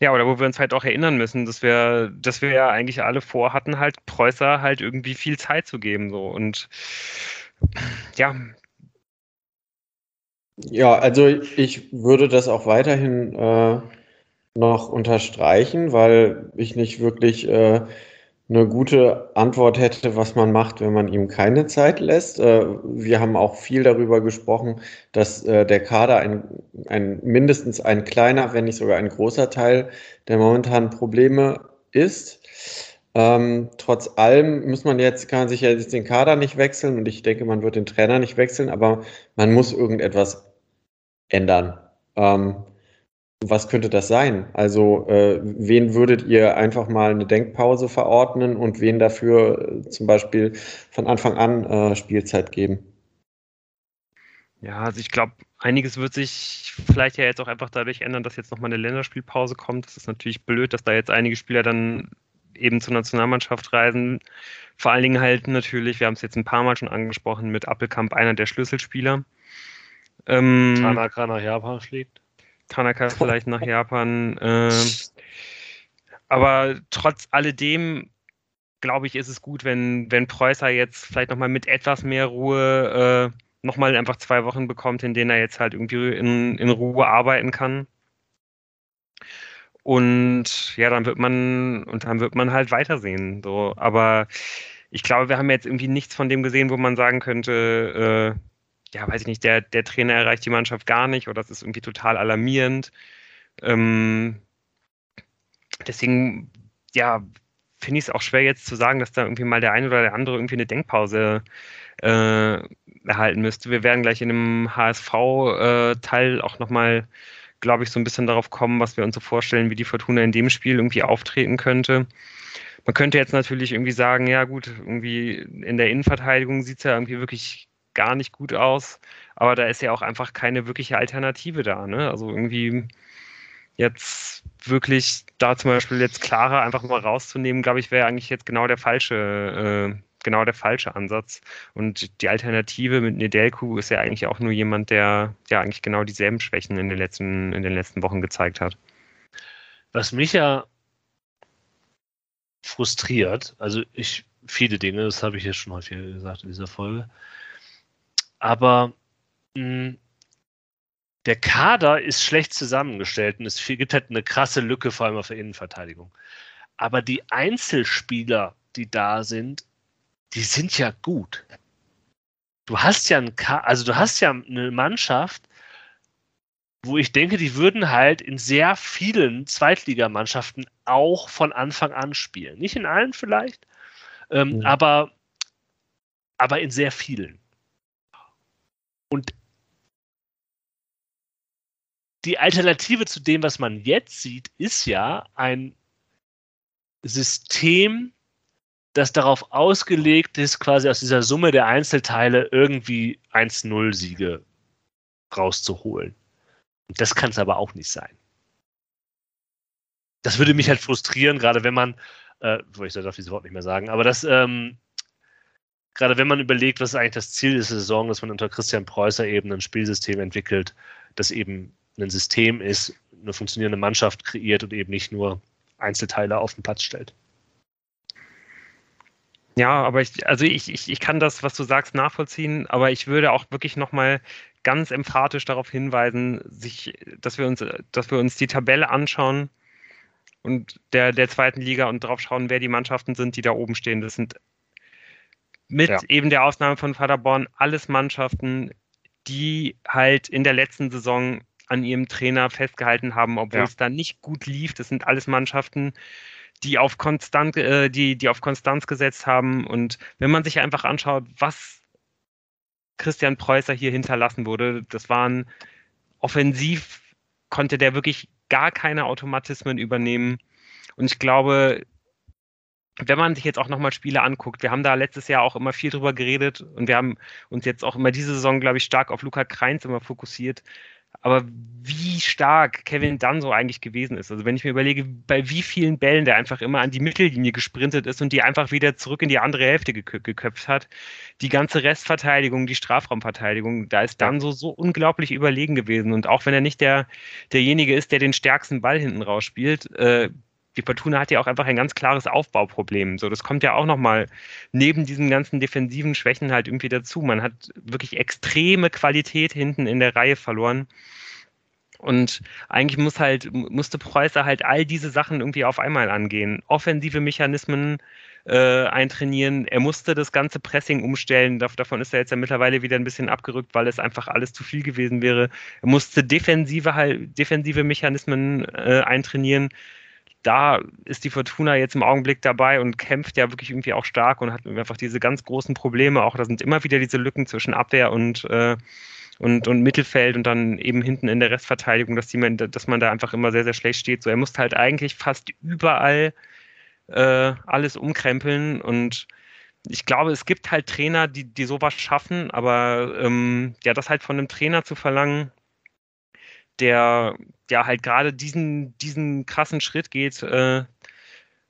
ja, oder wo wir uns halt auch erinnern müssen, dass wir, dass wir ja eigentlich alle vorhatten, halt Preußer halt irgendwie viel Zeit zu geben. So. Und ja. Ja, also ich würde das auch weiterhin äh, noch unterstreichen, weil ich nicht wirklich äh, eine gute Antwort hätte, was man macht, wenn man ihm keine Zeit lässt. Äh, wir haben auch viel darüber gesprochen, dass äh, der Kader ein, ein mindestens ein kleiner, wenn nicht sogar ein großer Teil der momentanen Probleme ist. Ähm, trotz allem muss man jetzt, kann man sich jetzt den Kader nicht wechseln und ich denke, man wird den Trainer nicht wechseln, aber man muss irgendetwas ändern. Ähm, was könnte das sein? Also, äh, wen würdet ihr einfach mal eine Denkpause verordnen und wen dafür äh, zum Beispiel von Anfang an äh, Spielzeit geben? Ja, also ich glaube, einiges wird sich vielleicht ja jetzt auch einfach dadurch ändern, dass jetzt nochmal eine Länderspielpause kommt. Das ist natürlich blöd, dass da jetzt einige Spieler dann eben zur Nationalmannschaft reisen. Vor allen Dingen halt natürlich, wir haben es jetzt ein paar Mal schon angesprochen, mit Appelkamp einer der Schlüsselspieler. Ähm, Tanaka nach Japan fliegt. Tanaka vielleicht nach Japan. Äh, aber trotz alledem, glaube ich, ist es gut, wenn, wenn Preußer jetzt vielleicht nochmal mit etwas mehr Ruhe äh, nochmal einfach zwei Wochen bekommt, in denen er jetzt halt irgendwie in, in Ruhe arbeiten kann. Und ja, dann wird man, und dann wird man halt weitersehen. So. Aber ich glaube, wir haben jetzt irgendwie nichts von dem gesehen, wo man sagen könnte, äh, ja, weiß ich nicht, der, der Trainer erreicht die Mannschaft gar nicht oder das ist irgendwie total alarmierend. Ähm, deswegen, ja, finde ich es auch schwer jetzt zu sagen, dass da irgendwie mal der eine oder der andere irgendwie eine Denkpause äh, erhalten müsste. Wir werden gleich in dem HSV-Teil äh, auch nochmal, glaube ich, so ein bisschen darauf kommen, was wir uns so vorstellen, wie die Fortuna in dem Spiel irgendwie auftreten könnte. Man könnte jetzt natürlich irgendwie sagen, ja gut, irgendwie in der Innenverteidigung sieht es ja irgendwie wirklich gar nicht gut aus. Aber da ist ja auch einfach keine wirkliche Alternative da. Ne? Also irgendwie, jetzt wirklich da zum Beispiel jetzt Clara einfach mal rauszunehmen, glaube ich, wäre eigentlich jetzt genau der falsche, äh, genau der falsche Ansatz. Und die Alternative mit Nedelku ist ja eigentlich auch nur jemand, der ja eigentlich genau dieselben Schwächen in den letzten, in den letzten Wochen gezeigt hat. Was mich ja frustriert, also ich, viele Dinge, das habe ich ja schon häufig gesagt in dieser Folge, aber mh, hm, der Kader ist schlecht zusammengestellt und es gibt halt eine krasse Lücke, vor allem auf der Innenverteidigung. Aber die Einzelspieler, die da sind, die sind ja gut. Du hast ja ein also du hast ja eine Mannschaft, wo ich denke, die würden halt in sehr vielen Zweitligamannschaften auch von Anfang an spielen. Nicht in allen vielleicht, ähm, ja. aber, aber in sehr vielen. Und die Alternative zu dem, was man jetzt sieht, ist ja ein System, das darauf ausgelegt ist, quasi aus dieser Summe der Einzelteile irgendwie 1-0-Siege rauszuholen. Und das kann es aber auch nicht sein. Das würde mich halt frustrieren, gerade wenn man, äh, ich darf dieses Wort nicht mehr sagen, aber das, ähm, gerade wenn man überlegt, was ist eigentlich das Ziel der Saison, dass man unter Christian Preußer eben ein Spielsystem entwickelt, das eben ein System ist, eine funktionierende Mannschaft kreiert und eben nicht nur Einzelteile auf den Platz stellt. Ja, aber ich, also ich, ich, ich kann das, was du sagst, nachvollziehen, aber ich würde auch wirklich nochmal ganz emphatisch darauf hinweisen, sich, dass wir uns, dass wir uns die Tabelle anschauen und der, der zweiten Liga und drauf schauen, wer die Mannschaften sind, die da oben stehen. Das sind mit ja. eben der Ausnahme von Paderborn alles Mannschaften, die halt in der letzten Saison an ihrem Trainer festgehalten haben, obwohl ja. es da nicht gut lief. Das sind alles Mannschaften, die auf Konstant, äh, die, die auf Konstanz gesetzt haben. Und wenn man sich einfach anschaut, was Christian Preußer hier hinterlassen wurde, das waren offensiv konnte der wirklich gar keine Automatismen übernehmen. Und ich glaube, wenn man sich jetzt auch nochmal Spiele anguckt, wir haben da letztes Jahr auch immer viel drüber geredet und wir haben uns jetzt auch immer diese Saison, glaube ich, stark auf Luca Kreins immer fokussiert aber wie stark Kevin Dunn so eigentlich gewesen ist. Also wenn ich mir überlege, bei wie vielen Bällen der einfach immer an die Mittellinie gesprintet ist und die einfach wieder zurück in die andere Hälfte gekö geköpft hat. Die ganze Restverteidigung, die Strafraumverteidigung, da ist Dunn so, so unglaublich überlegen gewesen. Und auch wenn er nicht der, derjenige ist, der den stärksten Ball hinten rausspielt, äh, die Fortuna hat ja auch einfach ein ganz klares Aufbauproblem. So, das kommt ja auch nochmal neben diesen ganzen defensiven Schwächen halt irgendwie dazu. Man hat wirklich extreme Qualität hinten in der Reihe verloren. Und eigentlich muss halt, musste Preußer halt all diese Sachen irgendwie auf einmal angehen. Offensive Mechanismen äh, eintrainieren. Er musste das ganze Pressing umstellen. Davon ist er jetzt ja mittlerweile wieder ein bisschen abgerückt, weil es einfach alles zu viel gewesen wäre. Er musste defensive, halt, defensive Mechanismen äh, eintrainieren da ist die Fortuna jetzt im Augenblick dabei und kämpft ja wirklich irgendwie auch stark und hat einfach diese ganz großen Probleme. Auch da sind immer wieder diese Lücken zwischen Abwehr und, äh, und, und Mittelfeld und dann eben hinten in der Restverteidigung, dass, die man, dass man da einfach immer sehr, sehr schlecht steht. So, er muss halt eigentlich fast überall äh, alles umkrempeln und ich glaube, es gibt halt Trainer, die, die sowas schaffen, aber ähm, ja, das halt von einem Trainer zu verlangen, der ja halt gerade diesen, diesen krassen Schritt geht, äh,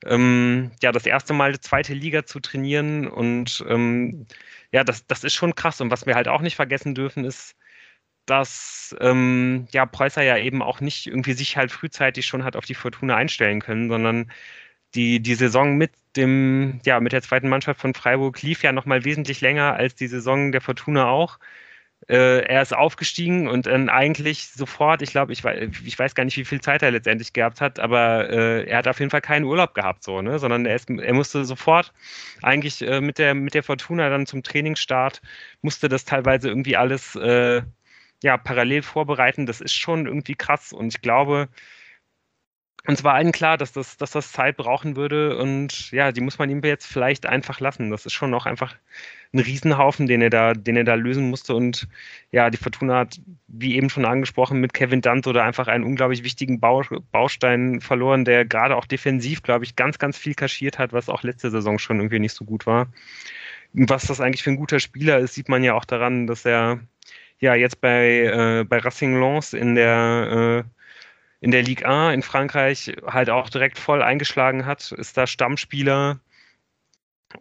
ähm, ja, das erste Mal die zweite Liga zu trainieren und ähm, ja, das, das ist schon krass. Und was wir halt auch nicht vergessen dürfen, ist, dass ähm, ja, Preußer ja eben auch nicht irgendwie sich halt frühzeitig schon hat auf die Fortuna einstellen können, sondern die, die Saison mit dem, ja, mit der zweiten Mannschaft von Freiburg lief ja nochmal wesentlich länger als die Saison der Fortuna auch. Äh, er ist aufgestiegen und dann eigentlich sofort, ich glaube, ich, ich, weiß gar nicht, wie viel Zeit er letztendlich gehabt hat, aber äh, er hat auf jeden Fall keinen Urlaub gehabt, so, ne? sondern er, ist, er musste sofort eigentlich äh, mit, der, mit der Fortuna dann zum Trainingsstart, musste das teilweise irgendwie alles äh, ja, parallel vorbereiten. Das ist schon irgendwie krass und ich glaube, uns war allen klar, dass das, dass das Zeit brauchen würde und ja, die muss man ihm jetzt vielleicht einfach lassen. Das ist schon auch einfach ein Riesenhaufen, den er da, den er da lösen musste und ja, die Fortuna hat, wie eben schon angesprochen, mit Kevin Dunt oder einfach einen unglaublich wichtigen Baustein verloren, der gerade auch defensiv, glaube ich, ganz, ganz viel kaschiert hat, was auch letzte Saison schon irgendwie nicht so gut war. Was das eigentlich für ein guter Spieler ist, sieht man ja auch daran, dass er ja jetzt bei, äh, bei Racing Lens in der äh, in der Ligue 1 in Frankreich halt auch direkt voll eingeschlagen hat, ist da Stammspieler.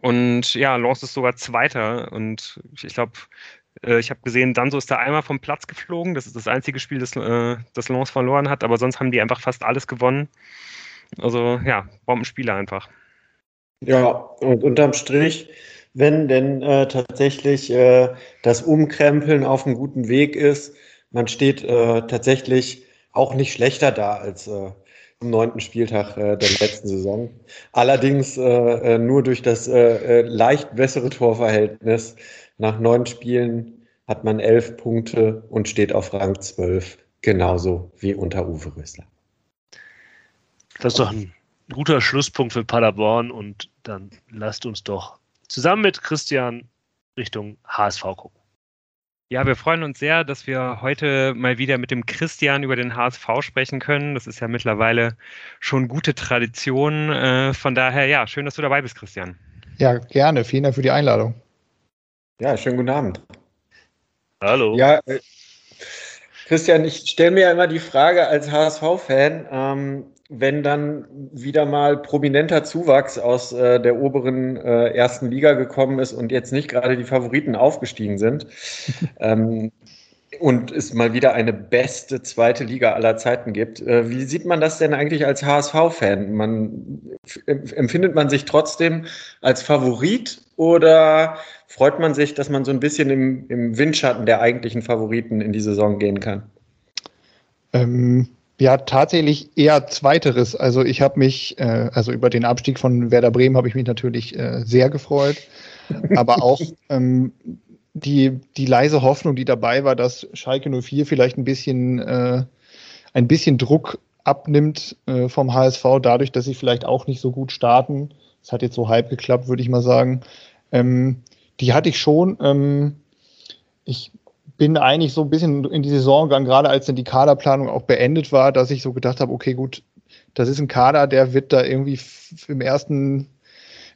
Und ja, Lens ist sogar Zweiter. Und ich glaube, äh, ich habe gesehen, Danso ist da einmal vom Platz geflogen. Das ist das einzige Spiel, das, äh, das Lens verloren hat. Aber sonst haben die einfach fast alles gewonnen. Also ja, Bombenspieler einfach. Ja, und unterm Strich, wenn denn äh, tatsächlich äh, das Umkrempeln auf einem guten Weg ist, man steht äh, tatsächlich auch nicht schlechter da als äh, am neunten Spieltag äh, der letzten Saison. Allerdings äh, nur durch das leicht bessere Torverhältnis. Nach neun Spielen hat man elf Punkte und steht auf Rang 12, genauso wie unter Uwe Rösler. Das ist doch ein guter Schlusspunkt für Paderborn und dann lasst uns doch zusammen mit Christian Richtung HSV gucken. Ja, wir freuen uns sehr, dass wir heute mal wieder mit dem Christian über den HSV sprechen können. Das ist ja mittlerweile schon gute Tradition. Äh, von daher, ja, schön, dass du dabei bist, Christian. Ja, gerne. Vielen Dank für die Einladung. Ja, schönen guten Abend. Hallo. Ja, äh, Christian, ich stelle mir ja immer die Frage als HSV-Fan, ähm, wenn dann wieder mal prominenter Zuwachs aus äh, der oberen äh, ersten Liga gekommen ist und jetzt nicht gerade die Favoriten aufgestiegen sind ähm, und es mal wieder eine beste zweite Liga aller Zeiten gibt. Äh, wie sieht man das denn eigentlich als HSV-Fan? Man, empfindet man sich trotzdem als Favorit oder freut man sich, dass man so ein bisschen im, im Windschatten der eigentlichen Favoriten in die Saison gehen kann? Ähm ja, tatsächlich eher zweiteres. Also ich habe mich, äh, also über den Abstieg von Werder Bremen habe ich mich natürlich äh, sehr gefreut. Aber auch ähm, die, die leise Hoffnung, die dabei war, dass Schalke 04 vielleicht ein bisschen, äh, ein bisschen Druck abnimmt äh, vom HSV, dadurch, dass sie vielleicht auch nicht so gut starten. Das hat jetzt so halb geklappt, würde ich mal sagen. Ähm, die hatte ich schon. Ähm, ich bin eigentlich so ein bisschen in die Saison gegangen, gerade als dann die Kaderplanung auch beendet war, dass ich so gedacht habe, okay, gut, das ist ein Kader, der wird da irgendwie im ersten,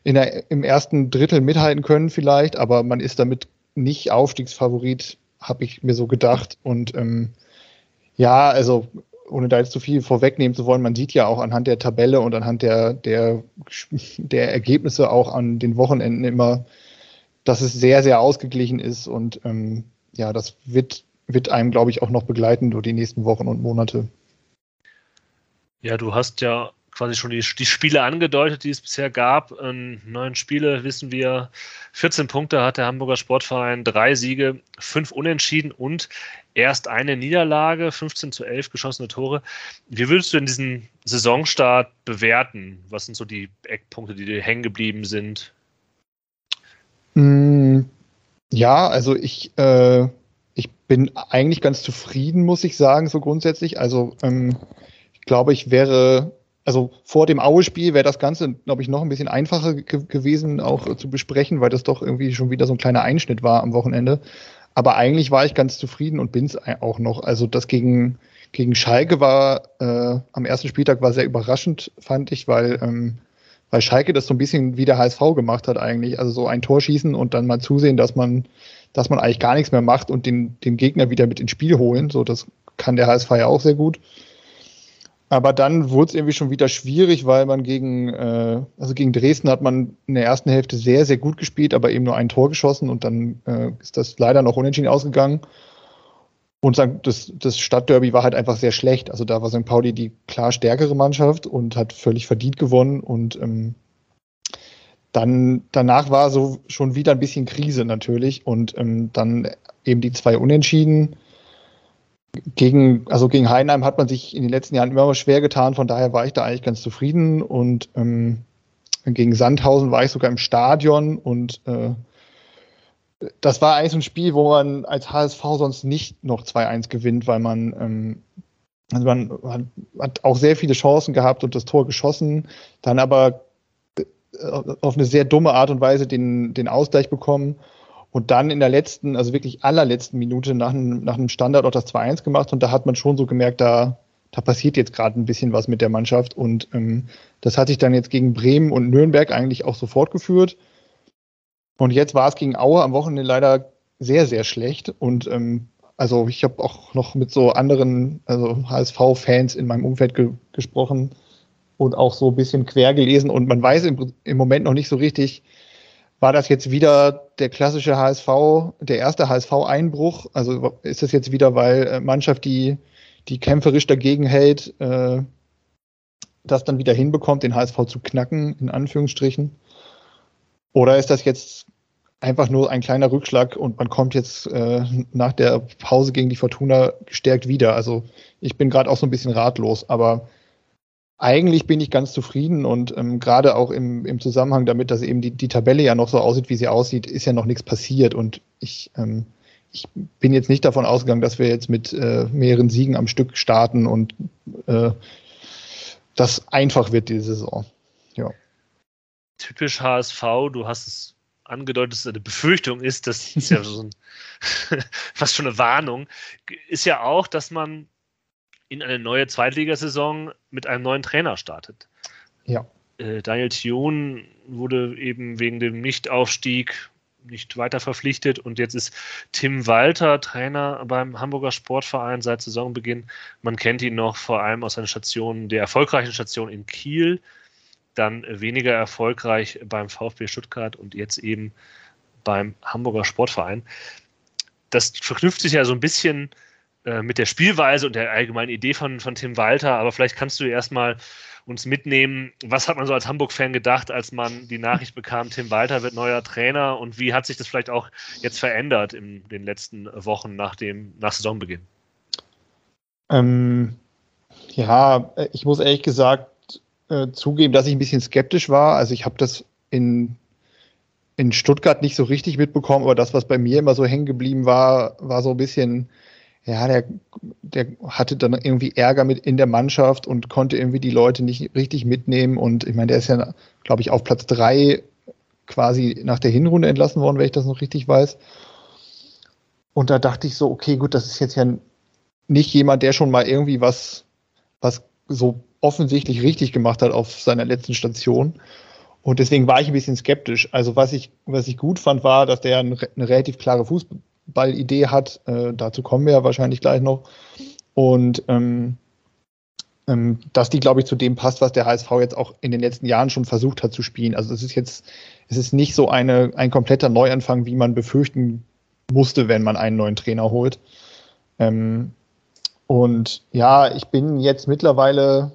der, im ersten Drittel mithalten können vielleicht, aber man ist damit nicht Aufstiegsfavorit, habe ich mir so gedacht. Und ähm, ja, also ohne da jetzt zu viel vorwegnehmen zu wollen, man sieht ja auch anhand der Tabelle und anhand der, der, der Ergebnisse auch an den Wochenenden immer, dass es sehr, sehr ausgeglichen ist und ähm, ja, das wird, wird einem, glaube ich, auch noch begleiten durch die nächsten Wochen und Monate. Ja, du hast ja quasi schon die, die Spiele angedeutet, die es bisher gab. In neun Spiele wissen wir, 14 Punkte hat der Hamburger Sportverein, drei Siege, fünf Unentschieden und erst eine Niederlage, 15 zu 11 geschossene Tore. Wie würdest du denn diesen Saisonstart bewerten? Was sind so die Eckpunkte, die dir hängen geblieben sind? Mm, ja, also ich, äh, ich bin eigentlich ganz zufrieden, muss ich sagen, so grundsätzlich. Also ähm, ich glaube, ich wäre, also vor dem Aue-Spiel wäre das Ganze, glaube ich, noch ein bisschen einfacher ge gewesen, auch äh, zu besprechen, weil das doch irgendwie schon wieder so ein kleiner Einschnitt war am Wochenende. Aber eigentlich war ich ganz zufrieden und bin es auch noch. Also das gegen, gegen Schalke war äh, am ersten Spieltag war sehr überraschend, fand ich, weil ähm, weil Schalke das so ein bisschen wie der HSV gemacht hat eigentlich. Also so ein Tor schießen und dann mal zusehen, dass man, dass man eigentlich gar nichts mehr macht und den, den Gegner wieder mit ins Spiel holen. So, das kann der HSV ja auch sehr gut. Aber dann wurde es irgendwie schon wieder schwierig, weil man gegen, äh, also gegen Dresden hat man in der ersten Hälfte sehr, sehr gut gespielt, aber eben nur ein Tor geschossen und dann äh, ist das leider noch unentschieden ausgegangen. Und das, das Stadtderby war halt einfach sehr schlecht. Also da war St. Pauli die klar stärkere Mannschaft und hat völlig verdient gewonnen. Und ähm, dann danach war so schon wieder ein bisschen Krise natürlich. Und ähm, dann eben die zwei Unentschieden. Gegen, also gegen Heinheim hat man sich in den letzten Jahren immer mal schwer getan, von daher war ich da eigentlich ganz zufrieden. Und ähm, gegen Sandhausen war ich sogar im Stadion und äh, das war eigentlich so ein Spiel, wo man als HSV sonst nicht noch 2-1 gewinnt, weil man, ähm, also man hat, hat, auch sehr viele Chancen gehabt und das Tor geschossen, dann aber äh, auf eine sehr dumme Art und Weise den, den Ausgleich bekommen und dann in der letzten, also wirklich allerletzten Minute nach einem, nach einem Standard auch das 2-1 gemacht und da hat man schon so gemerkt, da, da passiert jetzt gerade ein bisschen was mit der Mannschaft und ähm, das hat sich dann jetzt gegen Bremen und Nürnberg eigentlich auch so fortgeführt. Und jetzt war es gegen Aue am Wochenende leider sehr, sehr schlecht. Und ähm, Also ich habe auch noch mit so anderen, also HSV-Fans in meinem Umfeld ge gesprochen und auch so ein bisschen quer gelesen und man weiß im, im Moment noch nicht so richtig, war das jetzt wieder der klassische HSV, der erste HSV-Einbruch? Also ist das jetzt wieder, weil äh, Mannschaft, die, die kämpferisch dagegen hält, äh, das dann wieder hinbekommt, den HSV zu knacken, in Anführungsstrichen? Oder ist das jetzt einfach nur ein kleiner Rückschlag und man kommt jetzt äh, nach der Pause gegen die Fortuna gestärkt wieder? Also ich bin gerade auch so ein bisschen ratlos, aber eigentlich bin ich ganz zufrieden und ähm, gerade auch im, im Zusammenhang damit, dass eben die, die Tabelle ja noch so aussieht, wie sie aussieht, ist ja noch nichts passiert und ich, ähm, ich bin jetzt nicht davon ausgegangen, dass wir jetzt mit äh, mehreren Siegen am Stück starten und äh, das einfach wird diese Saison. Typisch HSV, du hast es angedeutet, dass eine Befürchtung ist, das ist ja so ein, fast schon eine Warnung, ist ja auch, dass man in eine neue Zweitligasaison mit einem neuen Trainer startet. Ja. Äh, Daniel Thion wurde eben wegen dem Nichtaufstieg nicht weiter verpflichtet und jetzt ist Tim Walter Trainer beim Hamburger Sportverein seit Saisonbeginn. Man kennt ihn noch vor allem aus seiner Station, der erfolgreichen Station in Kiel, dann weniger erfolgreich beim VfB Stuttgart und jetzt eben beim Hamburger Sportverein. Das verknüpft sich ja so ein bisschen äh, mit der Spielweise und der allgemeinen Idee von, von Tim Walter, aber vielleicht kannst du erstmal uns mitnehmen, was hat man so als Hamburg-Fan gedacht, als man die Nachricht bekam, Tim Walter wird neuer Trainer und wie hat sich das vielleicht auch jetzt verändert in den letzten Wochen nach dem nach Saisonbeginn? Ähm, ja, ich muss ehrlich gesagt äh, zugeben, dass ich ein bisschen skeptisch war. Also ich habe das in, in Stuttgart nicht so richtig mitbekommen, aber das, was bei mir immer so hängen geblieben war, war so ein bisschen ja, der, der hatte dann irgendwie Ärger mit in der Mannschaft und konnte irgendwie die Leute nicht richtig mitnehmen. Und ich meine, der ist ja, glaube ich, auf Platz drei quasi nach der Hinrunde entlassen worden, wenn ich das noch richtig weiß. Und da dachte ich so, okay, gut, das ist jetzt ja nicht jemand, der schon mal irgendwie was, was so offensichtlich richtig gemacht hat auf seiner letzten Station. Und deswegen war ich ein bisschen skeptisch. Also was ich, was ich gut fand, war, dass der eine, eine relativ klare Fußball Ballidee hat. Äh, dazu kommen wir ja wahrscheinlich gleich noch. Und ähm, ähm, dass die, glaube ich, zu dem passt, was der HSV jetzt auch in den letzten Jahren schon versucht hat zu spielen. Also es ist jetzt, es ist nicht so eine, ein kompletter Neuanfang, wie man befürchten musste, wenn man einen neuen Trainer holt. Ähm, und ja, ich bin jetzt mittlerweile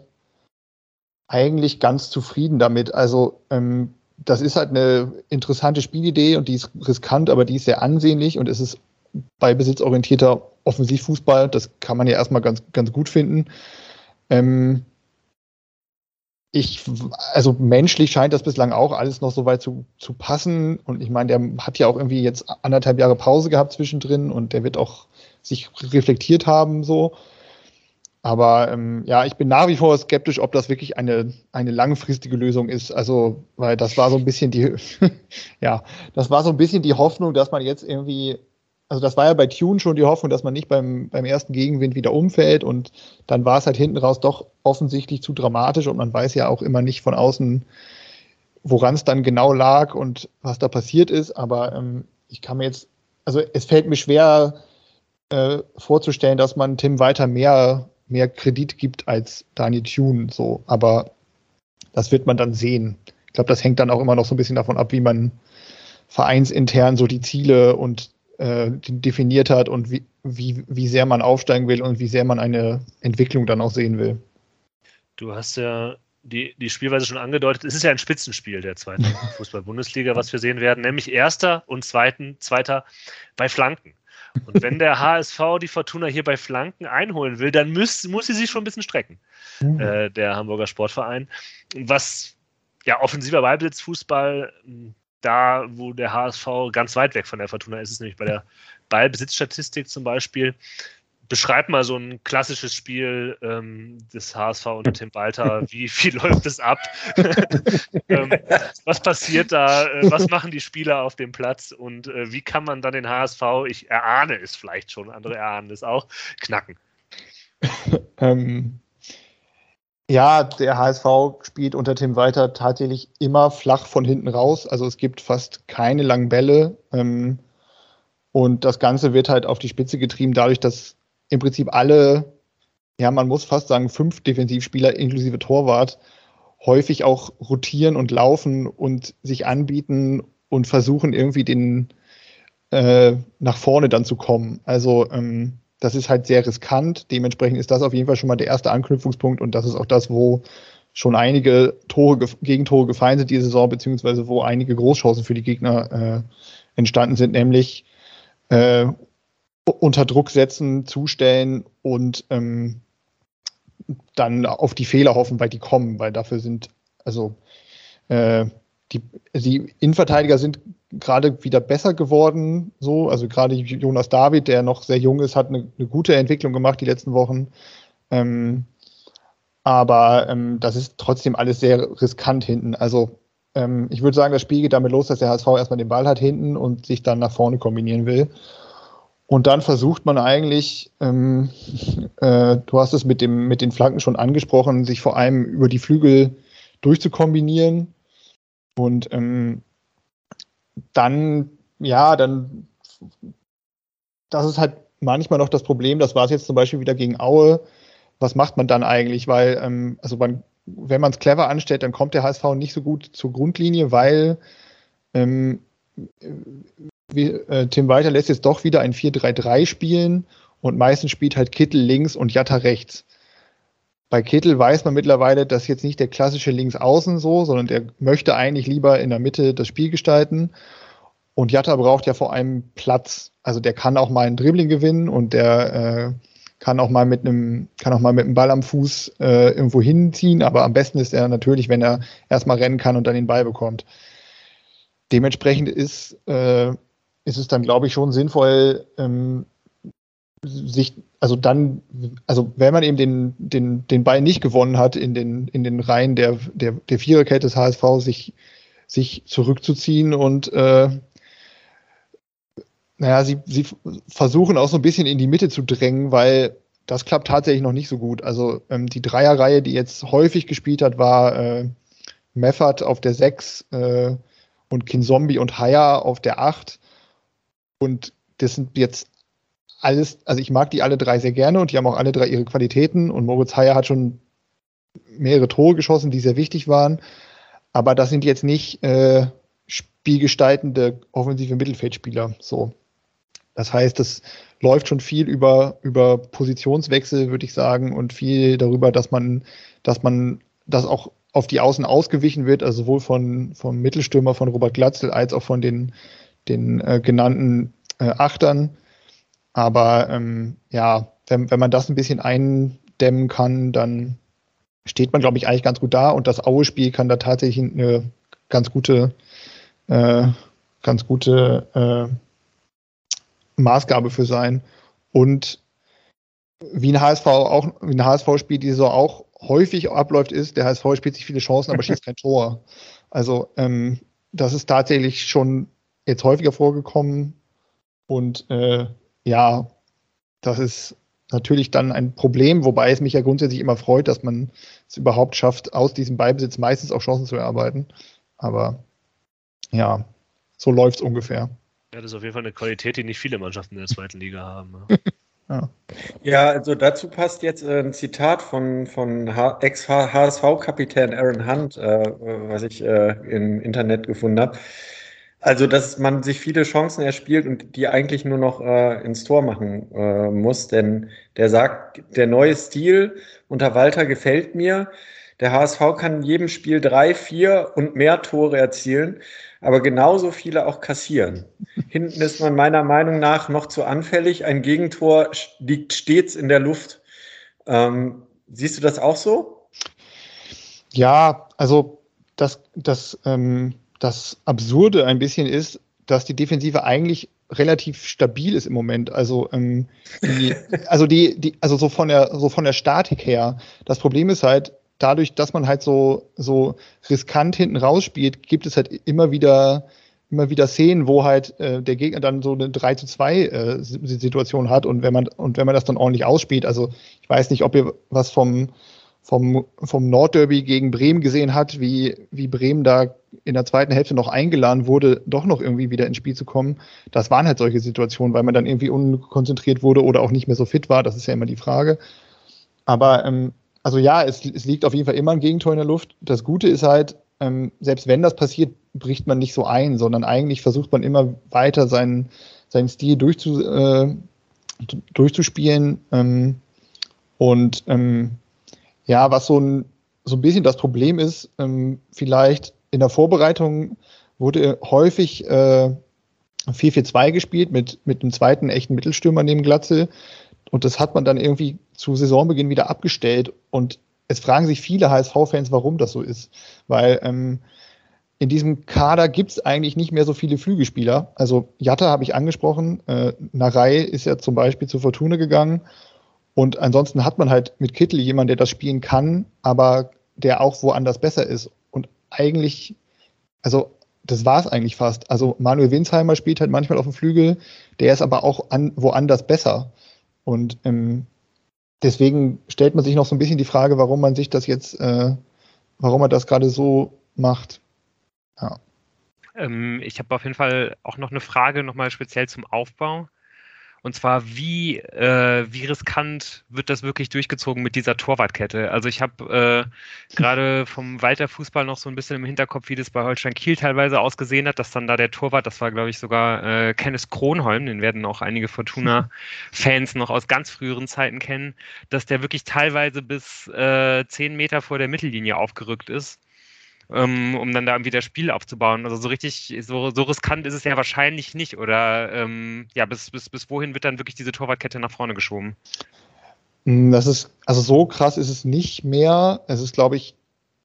eigentlich ganz zufrieden damit. Also ähm, das ist halt eine interessante Spielidee und die ist riskant, aber die ist sehr ansehnlich und es ist bei besitzorientierter Offensivfußball. Das kann man ja erstmal ganz, ganz gut finden. Ähm, ich, also menschlich scheint das bislang auch alles noch so weit zu, zu passen. Und ich meine, der hat ja auch irgendwie jetzt anderthalb Jahre Pause gehabt zwischendrin und der wird auch sich reflektiert haben, so. Aber ähm, ja, ich bin nach wie vor skeptisch, ob das wirklich eine, eine langfristige Lösung ist. Also, weil das war so ein bisschen die, ja, das war so ein bisschen die Hoffnung, dass man jetzt irgendwie, also das war ja bei Tune schon die Hoffnung, dass man nicht beim, beim ersten Gegenwind wieder umfällt und dann war es halt hinten raus doch offensichtlich zu dramatisch und man weiß ja auch immer nicht von außen, woran es dann genau lag und was da passiert ist. Aber ähm, ich kann mir jetzt, also es fällt mir schwer, äh, vorzustellen, dass man Tim weiter mehr mehr Kredit gibt als Daniel Thune. So, aber das wird man dann sehen. Ich glaube, das hängt dann auch immer noch so ein bisschen davon ab, wie man vereinsintern so die Ziele und äh, definiert hat und wie, wie, wie sehr man aufsteigen will und wie sehr man eine Entwicklung dann auch sehen will. Du hast ja die, die Spielweise schon angedeutet. Es ist ja ein Spitzenspiel der zweiten Fußball-Bundesliga, was wir sehen werden, nämlich erster und zweiten, zweiter bei Flanken. Und wenn der HSV die Fortuna hier bei Flanken einholen will, dann muss, muss sie sich schon ein bisschen strecken, mhm. äh, der Hamburger Sportverein. Was ja offensiver Ballbesitzfußball, da wo der HSV ganz weit weg von der Fortuna ist, ist nämlich bei der Ballbesitzstatistik zum Beispiel, beschreib mal so ein klassisches Spiel ähm, des HSV unter Tim Walter. Wie viel läuft es ab? ähm, was passiert da? Äh, was machen die Spieler auf dem Platz? Und äh, wie kann man dann den HSV, ich erahne es vielleicht schon, andere erahnen es auch, knacken? ähm, ja, der HSV spielt unter Tim Walter tatsächlich immer flach von hinten raus. Also es gibt fast keine langen Bälle. Ähm, Und das Ganze wird halt auf die Spitze getrieben, dadurch, dass im Prinzip alle, ja, man muss fast sagen, fünf Defensivspieler inklusive Torwart häufig auch rotieren und laufen und sich anbieten und versuchen irgendwie den äh, nach vorne dann zu kommen. Also ähm, das ist halt sehr riskant. Dementsprechend ist das auf jeden Fall schon mal der erste Anknüpfungspunkt und das ist auch das, wo schon einige Tore, Gegentore gefallen sind diese Saison, beziehungsweise wo einige Großchancen für die Gegner äh, entstanden sind, nämlich äh, unter Druck setzen, zustellen und ähm, dann auf die Fehler hoffen, weil die kommen, weil dafür sind, also äh, die, die Innenverteidiger sind gerade wieder besser geworden, so, also gerade Jonas David, der noch sehr jung ist, hat eine, eine gute Entwicklung gemacht die letzten Wochen. Ähm, aber ähm, das ist trotzdem alles sehr riskant hinten. Also ähm, ich würde sagen, das Spiel geht damit los, dass der HSV erstmal den Ball hat hinten und sich dann nach vorne kombinieren will. Und dann versucht man eigentlich, ähm, äh, du hast es mit, dem, mit den Flanken schon angesprochen, sich vor allem über die Flügel durchzukombinieren. Und ähm, dann, ja, dann, das ist halt manchmal noch das Problem, das war es jetzt zum Beispiel wieder gegen Aue. Was macht man dann eigentlich? Weil, ähm, also man, wenn man es clever anstellt, dann kommt der HSV nicht so gut zur Grundlinie, weil ähm, wie, äh, Tim Walter lässt jetzt doch wieder ein 4-3-3 spielen und meistens spielt halt Kittel links und Jatta rechts. Bei Kittel weiß man mittlerweile, dass jetzt nicht der klassische Linksaußen so, sondern der möchte eigentlich lieber in der Mitte das Spiel gestalten. Und Jatta braucht ja vor allem Platz. Also der kann auch mal ein Dribbling gewinnen und der äh, kann auch mal mit einem, kann auch mal mit einem Ball am Fuß äh, irgendwo hinziehen, aber am besten ist er natürlich, wenn er erstmal rennen kann und dann den Ball bekommt. Dementsprechend ist, äh, ist es dann, glaube ich, schon sinnvoll, ähm, sich, also dann, also wenn man eben den, den, den Ball nicht gewonnen hat in den, in den Reihen der, der, der Viererkette des HSV, sich, sich zurückzuziehen und äh, naja, sie, sie versuchen auch so ein bisschen in die Mitte zu drängen, weil das klappt tatsächlich noch nicht so gut. Also ähm, die Dreierreihe, die jetzt häufig gespielt hat, war äh, Meffert auf der 6 äh, und Kinzombie und Haya auf der 8. Und das sind jetzt alles, also ich mag die alle drei sehr gerne und die haben auch alle drei ihre Qualitäten und Moritz Heyer hat schon mehrere Tore geschossen, die sehr wichtig waren. Aber das sind jetzt nicht äh, spielgestaltende offensive Mittelfeldspieler. So. Das heißt, es läuft schon viel über, über Positionswechsel, würde ich sagen, und viel darüber, dass man, dass man das auch auf die Außen ausgewichen wird, also sowohl von, vom Mittelstürmer von Robert Glatzel als auch von den, den äh, genannten äh, Achtern. Aber ähm, ja, wenn, wenn man das ein bisschen eindämmen kann, dann steht man, glaube ich, eigentlich ganz gut da. Und das Aue-Spiel kann da tatsächlich eine ganz gute, äh, ganz gute äh, Maßgabe für sein. Und wie ein HSV auch, wie ein HSV-Spiel die Saison auch häufig abläuft, ist, der HSV spielt sich viele Chancen, aber schießt kein Tor. Also ähm, das ist tatsächlich schon jetzt häufiger vorgekommen. Und äh, ja, das ist natürlich dann ein Problem, wobei es mich ja grundsätzlich immer freut, dass man es überhaupt schafft, aus diesem Beibesitz meistens auch Chancen zu erarbeiten. Aber ja, so läuft es ungefähr. Ja, das ist auf jeden Fall eine Qualität, die nicht viele Mannschaften in der zweiten Liga haben. Ja. ja, also dazu passt jetzt äh, ein Zitat von, von Ex-HSV-Kapitän Aaron Hunt, äh, was ich äh, im Internet gefunden habe. Also, dass man sich viele Chancen erspielt und die eigentlich nur noch äh, ins Tor machen äh, muss. Denn der sagt, der neue Stil unter Walter gefällt mir. Der HSV kann in jedem Spiel drei, vier und mehr Tore erzielen, aber genauso viele auch kassieren. Hinten ist man meiner Meinung nach noch zu anfällig. Ein Gegentor liegt stets in der Luft. Ähm, siehst du das auch so? Ja, also das, das ähm das Absurde ein bisschen ist, dass die Defensive eigentlich relativ stabil ist im Moment. Also, ähm, die, also die, die, also so von der, so von der Statik her. Das Problem ist halt, dadurch, dass man halt so, so riskant hinten rausspielt, gibt es halt immer wieder, immer wieder Szenen, wo halt äh, der Gegner dann so eine 3 zu 2 äh, Situation hat und wenn man, und wenn man das dann ordentlich ausspielt, also ich weiß nicht, ob ihr was vom, vom, vom Nordderby gegen Bremen gesehen hat, wie, wie Bremen da in der zweiten Hälfte noch eingeladen wurde, doch noch irgendwie wieder ins Spiel zu kommen. Das waren halt solche Situationen, weil man dann irgendwie unkonzentriert wurde oder auch nicht mehr so fit war. Das ist ja immer die Frage. Aber ähm, also ja, es, es liegt auf jeden Fall immer ein Gegentor in der Luft. Das Gute ist halt, ähm, selbst wenn das passiert, bricht man nicht so ein, sondern eigentlich versucht man immer weiter seinen, seinen Stil durchzu, äh, durchzuspielen. Ähm, und ähm, ja, was so ein, so ein bisschen das Problem ist, ähm, vielleicht in der Vorbereitung wurde häufig äh, 4-4-2 gespielt mit, mit einem zweiten echten Mittelstürmer neben Glatze. Und das hat man dann irgendwie zu Saisonbeginn wieder abgestellt. Und es fragen sich viele HSV-Fans, warum das so ist. Weil ähm, in diesem Kader gibt es eigentlich nicht mehr so viele Flügelspieler. Also Jatta habe ich angesprochen, äh, Narei ist ja zum Beispiel zur Fortuna gegangen. Und ansonsten hat man halt mit Kittel jemanden, der das spielen kann, aber der auch woanders besser ist. Und eigentlich, also das war es eigentlich fast. Also Manuel Winsheimer spielt halt manchmal auf dem Flügel, der ist aber auch an, woanders besser. Und ähm, deswegen stellt man sich noch so ein bisschen die Frage, warum man sich das jetzt, äh, warum man das gerade so macht. Ja. Ähm, ich habe auf jeden Fall auch noch eine Frage nochmal speziell zum Aufbau. Und zwar, wie, äh, wie riskant wird das wirklich durchgezogen mit dieser Torwartkette? Also ich habe äh, gerade vom Walter Fußball noch so ein bisschen im Hinterkopf, wie das bei Holstein Kiel teilweise ausgesehen hat, dass dann da der Torwart, das war glaube ich sogar äh, Kenneth Kronholm, den werden auch einige Fortuna-Fans noch aus ganz früheren Zeiten kennen, dass der wirklich teilweise bis äh, zehn Meter vor der Mittellinie aufgerückt ist ähm, um dann da irgendwie das Spiel aufzubauen. Also so richtig, so, so riskant ist es ja wahrscheinlich nicht. Oder ähm, ja, bis, bis, bis wohin wird dann wirklich diese Torwartkette nach vorne geschoben? Hm, das ist, also so krass ist es nicht mehr. Es ist, glaube ich,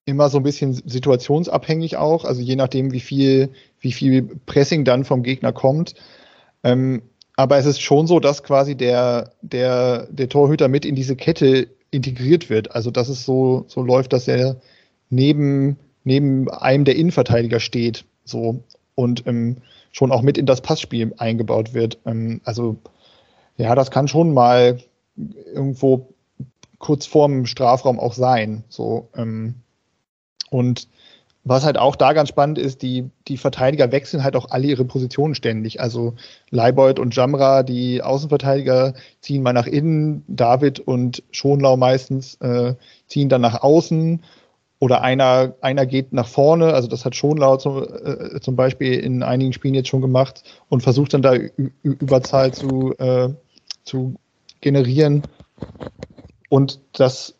immer so ein bisschen situationsabhängig auch, also je nachdem, wie viel, wie viel Pressing dann vom Gegner kommt. Ähm, aber es ist schon so, dass quasi der, der, der Torhüter mit in diese Kette integriert wird. Also dass es so, so läuft, dass er neben neben einem der Innenverteidiger steht, so und ähm, schon auch mit in das Passspiel eingebaut wird. Ähm, also ja, das kann schon mal irgendwo kurz vorm Strafraum auch sein. So ähm, und was halt auch da ganz spannend ist, die, die Verteidiger wechseln halt auch alle ihre Positionen ständig. Also Leibold und Jamra, die Außenverteidiger, ziehen mal nach innen, David und Schonlau meistens äh, ziehen dann nach außen oder einer, einer geht nach vorne, also das hat Schonlau zum, äh, zum Beispiel in einigen Spielen jetzt schon gemacht und versucht dann da Überzahl zu, äh, zu generieren. Und das,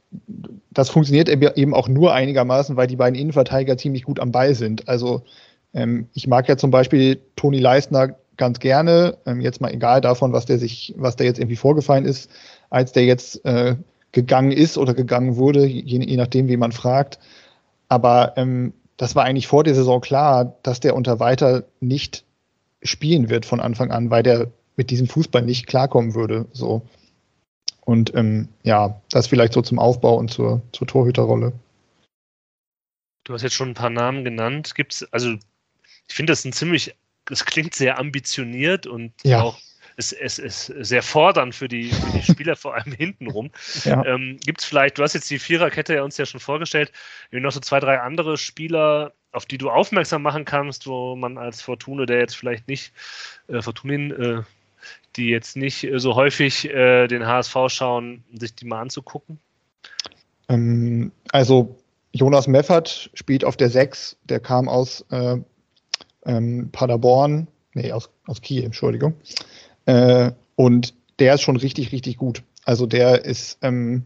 das funktioniert eben auch nur einigermaßen, weil die beiden Innenverteidiger ziemlich gut am Ball sind. Also ähm, ich mag ja zum Beispiel Toni Leistner ganz gerne, ähm, jetzt mal egal davon, was der sich, was der jetzt irgendwie vorgefallen ist, als der jetzt äh, gegangen ist oder gegangen wurde, je, je nachdem, wie man fragt. Aber ähm, das war eigentlich vor der Saison klar, dass der unter weiter nicht spielen wird von Anfang an, weil der mit diesem Fußball nicht klarkommen würde. So. Und ähm, ja, das vielleicht so zum Aufbau und zur, zur Torhüterrolle. Du hast jetzt schon ein paar Namen genannt. Gibt's, also ich finde das ein ziemlich, es klingt sehr ambitioniert und ja. auch ist, ist, ist sehr fordernd für die, für die Spieler, vor allem hintenrum. Ja. Ähm, Gibt es vielleicht, du hast jetzt die Viererkette ja uns ja schon vorgestellt, noch so zwei, drei andere Spieler, auf die du aufmerksam machen kannst, wo man als Fortune, der jetzt vielleicht nicht, äh, Fortunin, äh, die jetzt nicht äh, so häufig äh, den HSV schauen, sich die mal anzugucken? Ähm, also Jonas Meffert spielt auf der 6, der kam aus äh, ähm, Paderborn, nee, aus, aus Kiel, Entschuldigung. Äh, und der ist schon richtig, richtig gut. Also der ist, ähm,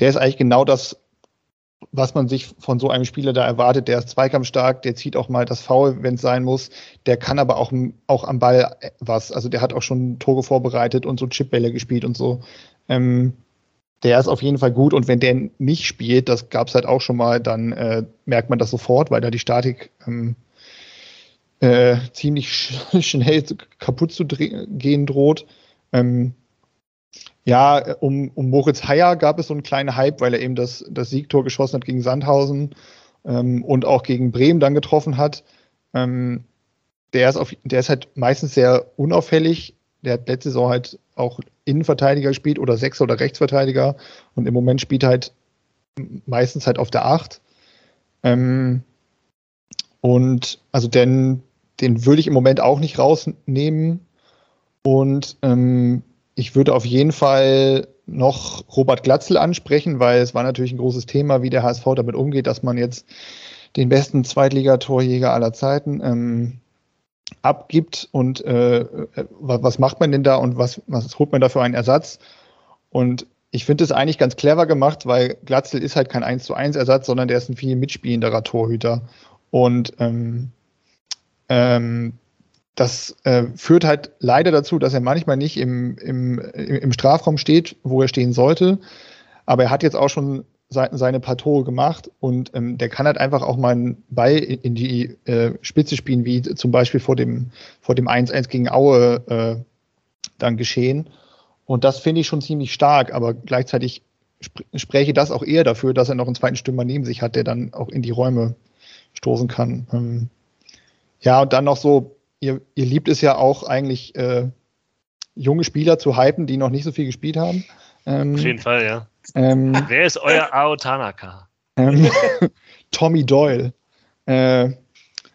der ist eigentlich genau das, was man sich von so einem Spieler da erwartet. Der ist zweikampfstark, der zieht auch mal das Foul, wenn es sein muss. Der kann aber auch, auch am Ball was. Also der hat auch schon Tore vorbereitet und so Chipbälle gespielt und so. Ähm, der ist auf jeden Fall gut und wenn der nicht spielt, das gab es halt auch schon mal, dann äh, merkt man das sofort, weil da die Statik ähm, äh, ziemlich sch schnell kaputt zu gehen droht. Ähm, ja, um, um Moritz Heyer gab es so einen kleinen Hype, weil er eben das, das Siegtor geschossen hat gegen Sandhausen ähm, und auch gegen Bremen dann getroffen hat. Ähm, der, ist auf, der ist halt meistens sehr unauffällig. Der hat letzte Saison halt auch Innenverteidiger gespielt oder Sechser oder Rechtsverteidiger und im Moment spielt er halt meistens halt auf der Acht. Ähm, Und also den, den würde ich im Moment auch nicht rausnehmen. Und ähm, ich würde auf jeden Fall noch Robert Glatzel ansprechen, weil es war natürlich ein großes Thema, wie der HSV damit umgeht, dass man jetzt den besten Zweitligatorjäger aller Zeiten ähm, abgibt und äh, äh was macht man denn da und was, was holt man da für einen Ersatz? Und ich finde es eigentlich ganz clever gemacht, weil Glatzel ist halt kein 1 zu 1 Ersatz, sondern der ist ein viel mitspielenderer Torhüter. Und ähm, ähm, das äh, führt halt leider dazu, dass er manchmal nicht im, im, im Strafraum steht, wo er stehen sollte. Aber er hat jetzt auch schon seine paar Tore gemacht und ähm, der kann halt einfach auch mal einen Ball in die äh, Spitze spielen, wie zum Beispiel vor dem, vor dem 1-1 gegen Aue äh, dann geschehen. Und das finde ich schon ziemlich stark, aber gleichzeitig sp spräche das auch eher dafür, dass er noch einen zweiten Stürmer neben sich hat, der dann auch in die Räume stoßen kann. Ähm, ja, und dann noch so, ihr, ihr liebt es ja auch eigentlich, äh, junge Spieler zu hypen, die noch nicht so viel gespielt haben. Ähm, Auf jeden Fall, ja. Ähm, Wer ist euer Ao Tanaka? Ähm, Tommy Doyle. Äh,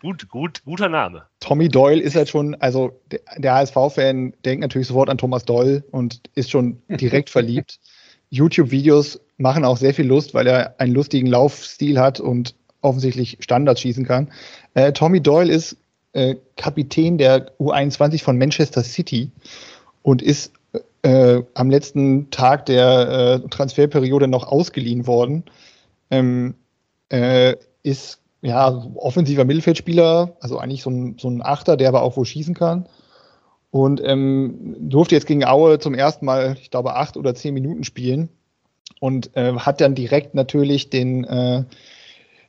gut, gut, guter Name. Tommy Doyle ist halt schon, also der, der HSV-Fan denkt natürlich sofort an Thomas Doyle und ist schon direkt verliebt. YouTube-Videos machen auch sehr viel Lust, weil er einen lustigen Laufstil hat und offensichtlich Standards schießen kann. Äh, Tommy Doyle ist äh, Kapitän der U21 von Manchester City und ist äh, am letzten Tag der äh, Transferperiode noch ausgeliehen worden. Ähm, äh, ist ja offensiver Mittelfeldspieler, also eigentlich so ein, so ein Achter, der aber auch wo schießen kann. Und ähm, durfte jetzt gegen Aue zum ersten Mal, ich glaube, acht oder zehn Minuten spielen und äh, hat dann direkt natürlich den, äh,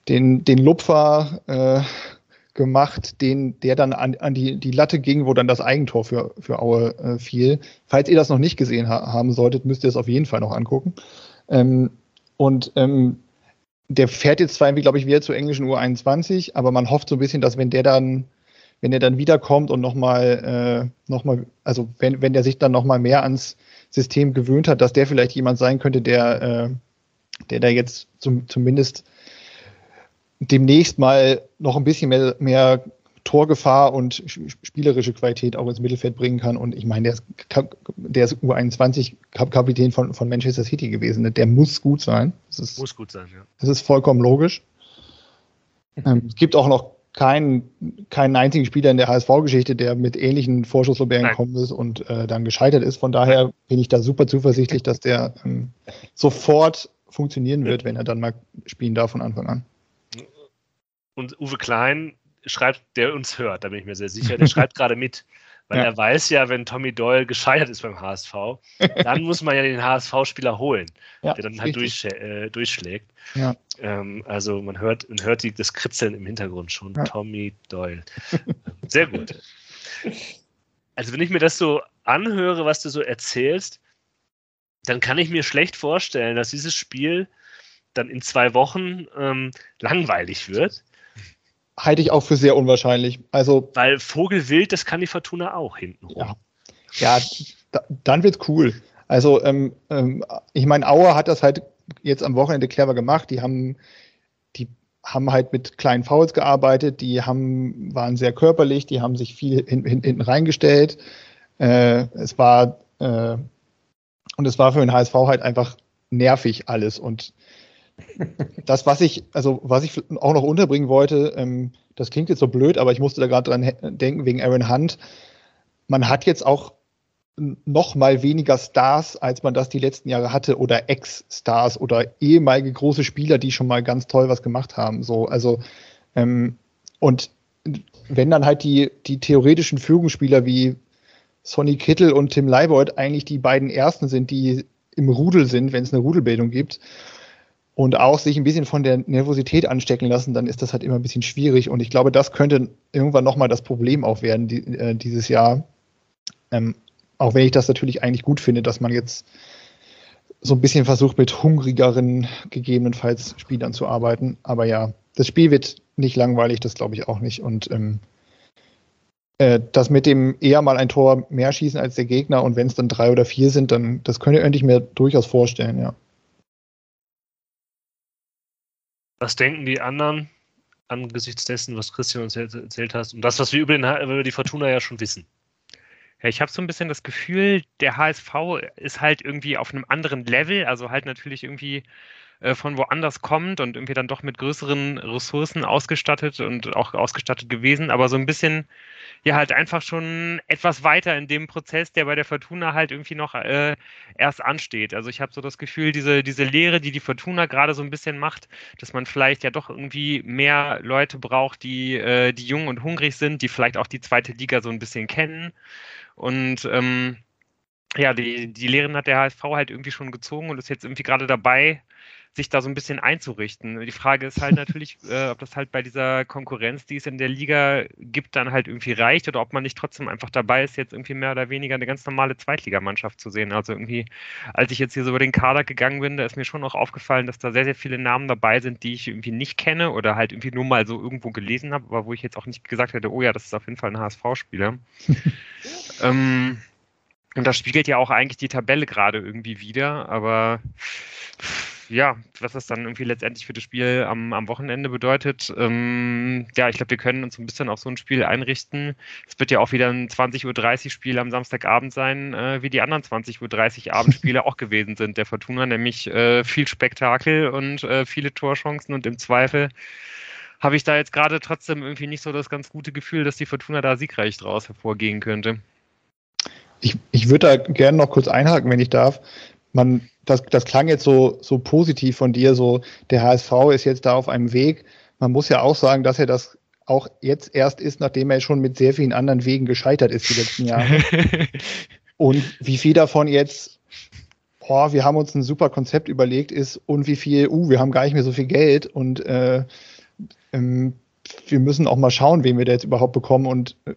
den, den Lupfer äh, gemacht, den, der dann an, an die, die Latte ging, wo dann das Eigentor für, für Aue äh, fiel. Falls ihr das noch nicht gesehen ha haben solltet, müsst ihr es auf jeden Fall noch angucken. Ähm, und ähm, der fährt jetzt zwar irgendwie, glaube ich, wieder zur englischen U21, aber man hofft so ein bisschen, dass wenn der dann, wenn er dann wiederkommt und nochmal, äh, noch also wenn, wenn der sich dann nochmal mehr ans System gewöhnt hat, dass der vielleicht jemand sein könnte, der, äh, der da jetzt zum, zumindest demnächst mal noch ein bisschen mehr, mehr Torgefahr und spielerische Qualität auch ins Mittelfeld bringen kann. Und ich meine, der ist, der ist U21-Kapitän von, von Manchester City gewesen. Der muss gut sein. Ist, muss gut sein, ja. Das ist vollkommen logisch. Ähm, es gibt auch noch keinen, keinen einzigen Spieler in der HSV-Geschichte, der mit ähnlichen Vorschusslorbeeren gekommen ist und äh, dann gescheitert ist. Von daher bin ich da super zuversichtlich, dass der ähm, sofort funktionieren wird, wenn er dann mal spielen darf von Anfang an. Und Uwe Klein schreibt, der uns hört, da bin ich mir sehr sicher, der schreibt gerade mit. Weil ja. er weiß ja, wenn Tommy Doyle gescheitert ist beim HSV, dann muss man ja den HSV-Spieler holen, ja, der dann halt durch, äh, durchschlägt. Ja. Ähm, also man hört, man hört die, das Kritzeln im Hintergrund schon. Tommy Doyle. Sehr gut. Also wenn ich mir das so anhöre, was du so erzählst, dann kann ich mir schlecht vorstellen, dass dieses Spiel dann in zwei Wochen ähm, langweilig wird halte ich auch für sehr unwahrscheinlich. Also, Weil Vogelwild, das kann die Fortuna auch hinten Ja, ja da, dann wird's cool. Also, ähm, ähm, ich meine, Auer hat das halt jetzt am Wochenende clever gemacht. Die haben, die haben halt mit kleinen Fouls gearbeitet, die haben, waren sehr körperlich, die haben sich viel hin, hin, hinten reingestellt. Äh, es war äh, und es war für den HSV halt einfach nervig alles und das, was ich, also was ich auch noch unterbringen wollte, ähm, das klingt jetzt so blöd, aber ich musste da gerade dran denken wegen Aaron Hunt. Man hat jetzt auch noch mal weniger Stars, als man das die letzten Jahre hatte, oder Ex-Stars oder ehemalige große Spieler, die schon mal ganz toll was gemacht haben. So, also ähm, und wenn dann halt die, die theoretischen Führungsspieler wie Sonny Kittel und Tim Leibold eigentlich die beiden ersten sind, die im Rudel sind, wenn es eine Rudelbildung gibt, und auch sich ein bisschen von der Nervosität anstecken lassen, dann ist das halt immer ein bisschen schwierig. Und ich glaube, das könnte irgendwann nochmal das Problem auch werden die, äh, dieses Jahr. Ähm, auch wenn ich das natürlich eigentlich gut finde, dass man jetzt so ein bisschen versucht, mit hungrigeren gegebenenfalls Spielern zu arbeiten. Aber ja, das Spiel wird nicht langweilig, das glaube ich auch nicht. Und ähm, äh, das mit dem eher mal ein Tor mehr schießen als der Gegner und wenn es dann drei oder vier sind, dann das könnte ich mir durchaus vorstellen, ja. Was denken die anderen? angesichts dessen, was Christian uns erzählt hast und das, was wir über, den, über die Fortuna ja schon wissen? Ja, ich habe so ein bisschen das Gefühl, der HSV ist halt irgendwie auf einem anderen Level, also halt natürlich irgendwie äh, von woanders kommt und irgendwie dann doch mit größeren Ressourcen ausgestattet und auch ausgestattet gewesen, aber so ein bisschen ja halt einfach schon etwas weiter in dem Prozess, der bei der Fortuna halt irgendwie noch äh, erst ansteht. Also ich habe so das Gefühl, diese, diese Lehre, die die Fortuna gerade so ein bisschen macht, dass man vielleicht ja doch irgendwie mehr Leute braucht, die, äh, die jung und hungrig sind, die vielleicht auch die zweite Liga so ein bisschen kennen. Und ähm, ja, die, die Lehren hat der HSV halt irgendwie schon gezogen und ist jetzt irgendwie gerade dabei, sich da so ein bisschen einzurichten. Die Frage ist halt natürlich, äh, ob das halt bei dieser Konkurrenz, die es in der Liga gibt, dann halt irgendwie reicht oder ob man nicht trotzdem einfach dabei ist, jetzt irgendwie mehr oder weniger eine ganz normale Zweitligamannschaft zu sehen. Also irgendwie, als ich jetzt hier so über den Kader gegangen bin, da ist mir schon auch aufgefallen, dass da sehr, sehr viele Namen dabei sind, die ich irgendwie nicht kenne oder halt irgendwie nur mal so irgendwo gelesen habe, aber wo ich jetzt auch nicht gesagt hätte, oh ja, das ist auf jeden Fall ein HSV-Spieler. ähm, und das spiegelt ja auch eigentlich die Tabelle gerade irgendwie wieder, aber ja, was das dann irgendwie letztendlich für das Spiel am, am Wochenende bedeutet, ähm, ja, ich glaube, wir können uns ein bisschen auf so ein Spiel einrichten. Es wird ja auch wieder ein 20.30 Uhr Spiel am Samstagabend sein, äh, wie die anderen 20.30 Uhr Abendspiele auch gewesen sind. Der Fortuna nämlich äh, viel Spektakel und äh, viele Torchancen und im Zweifel habe ich da jetzt gerade trotzdem irgendwie nicht so das ganz gute Gefühl, dass die Fortuna da siegreich draus hervorgehen könnte. Ich, ich würde da gerne noch kurz einhaken, wenn ich darf. Man das, das klang jetzt so, so positiv von dir, so der HSV ist jetzt da auf einem Weg. Man muss ja auch sagen, dass er das auch jetzt erst ist, nachdem er schon mit sehr vielen anderen Wegen gescheitert ist die letzten Jahre. und wie viel davon jetzt, boah, wir haben uns ein super Konzept überlegt ist und wie viel, uh, wir haben gar nicht mehr so viel Geld und äh, ähm, wir müssen auch mal schauen, wen wir da jetzt überhaupt bekommen und äh,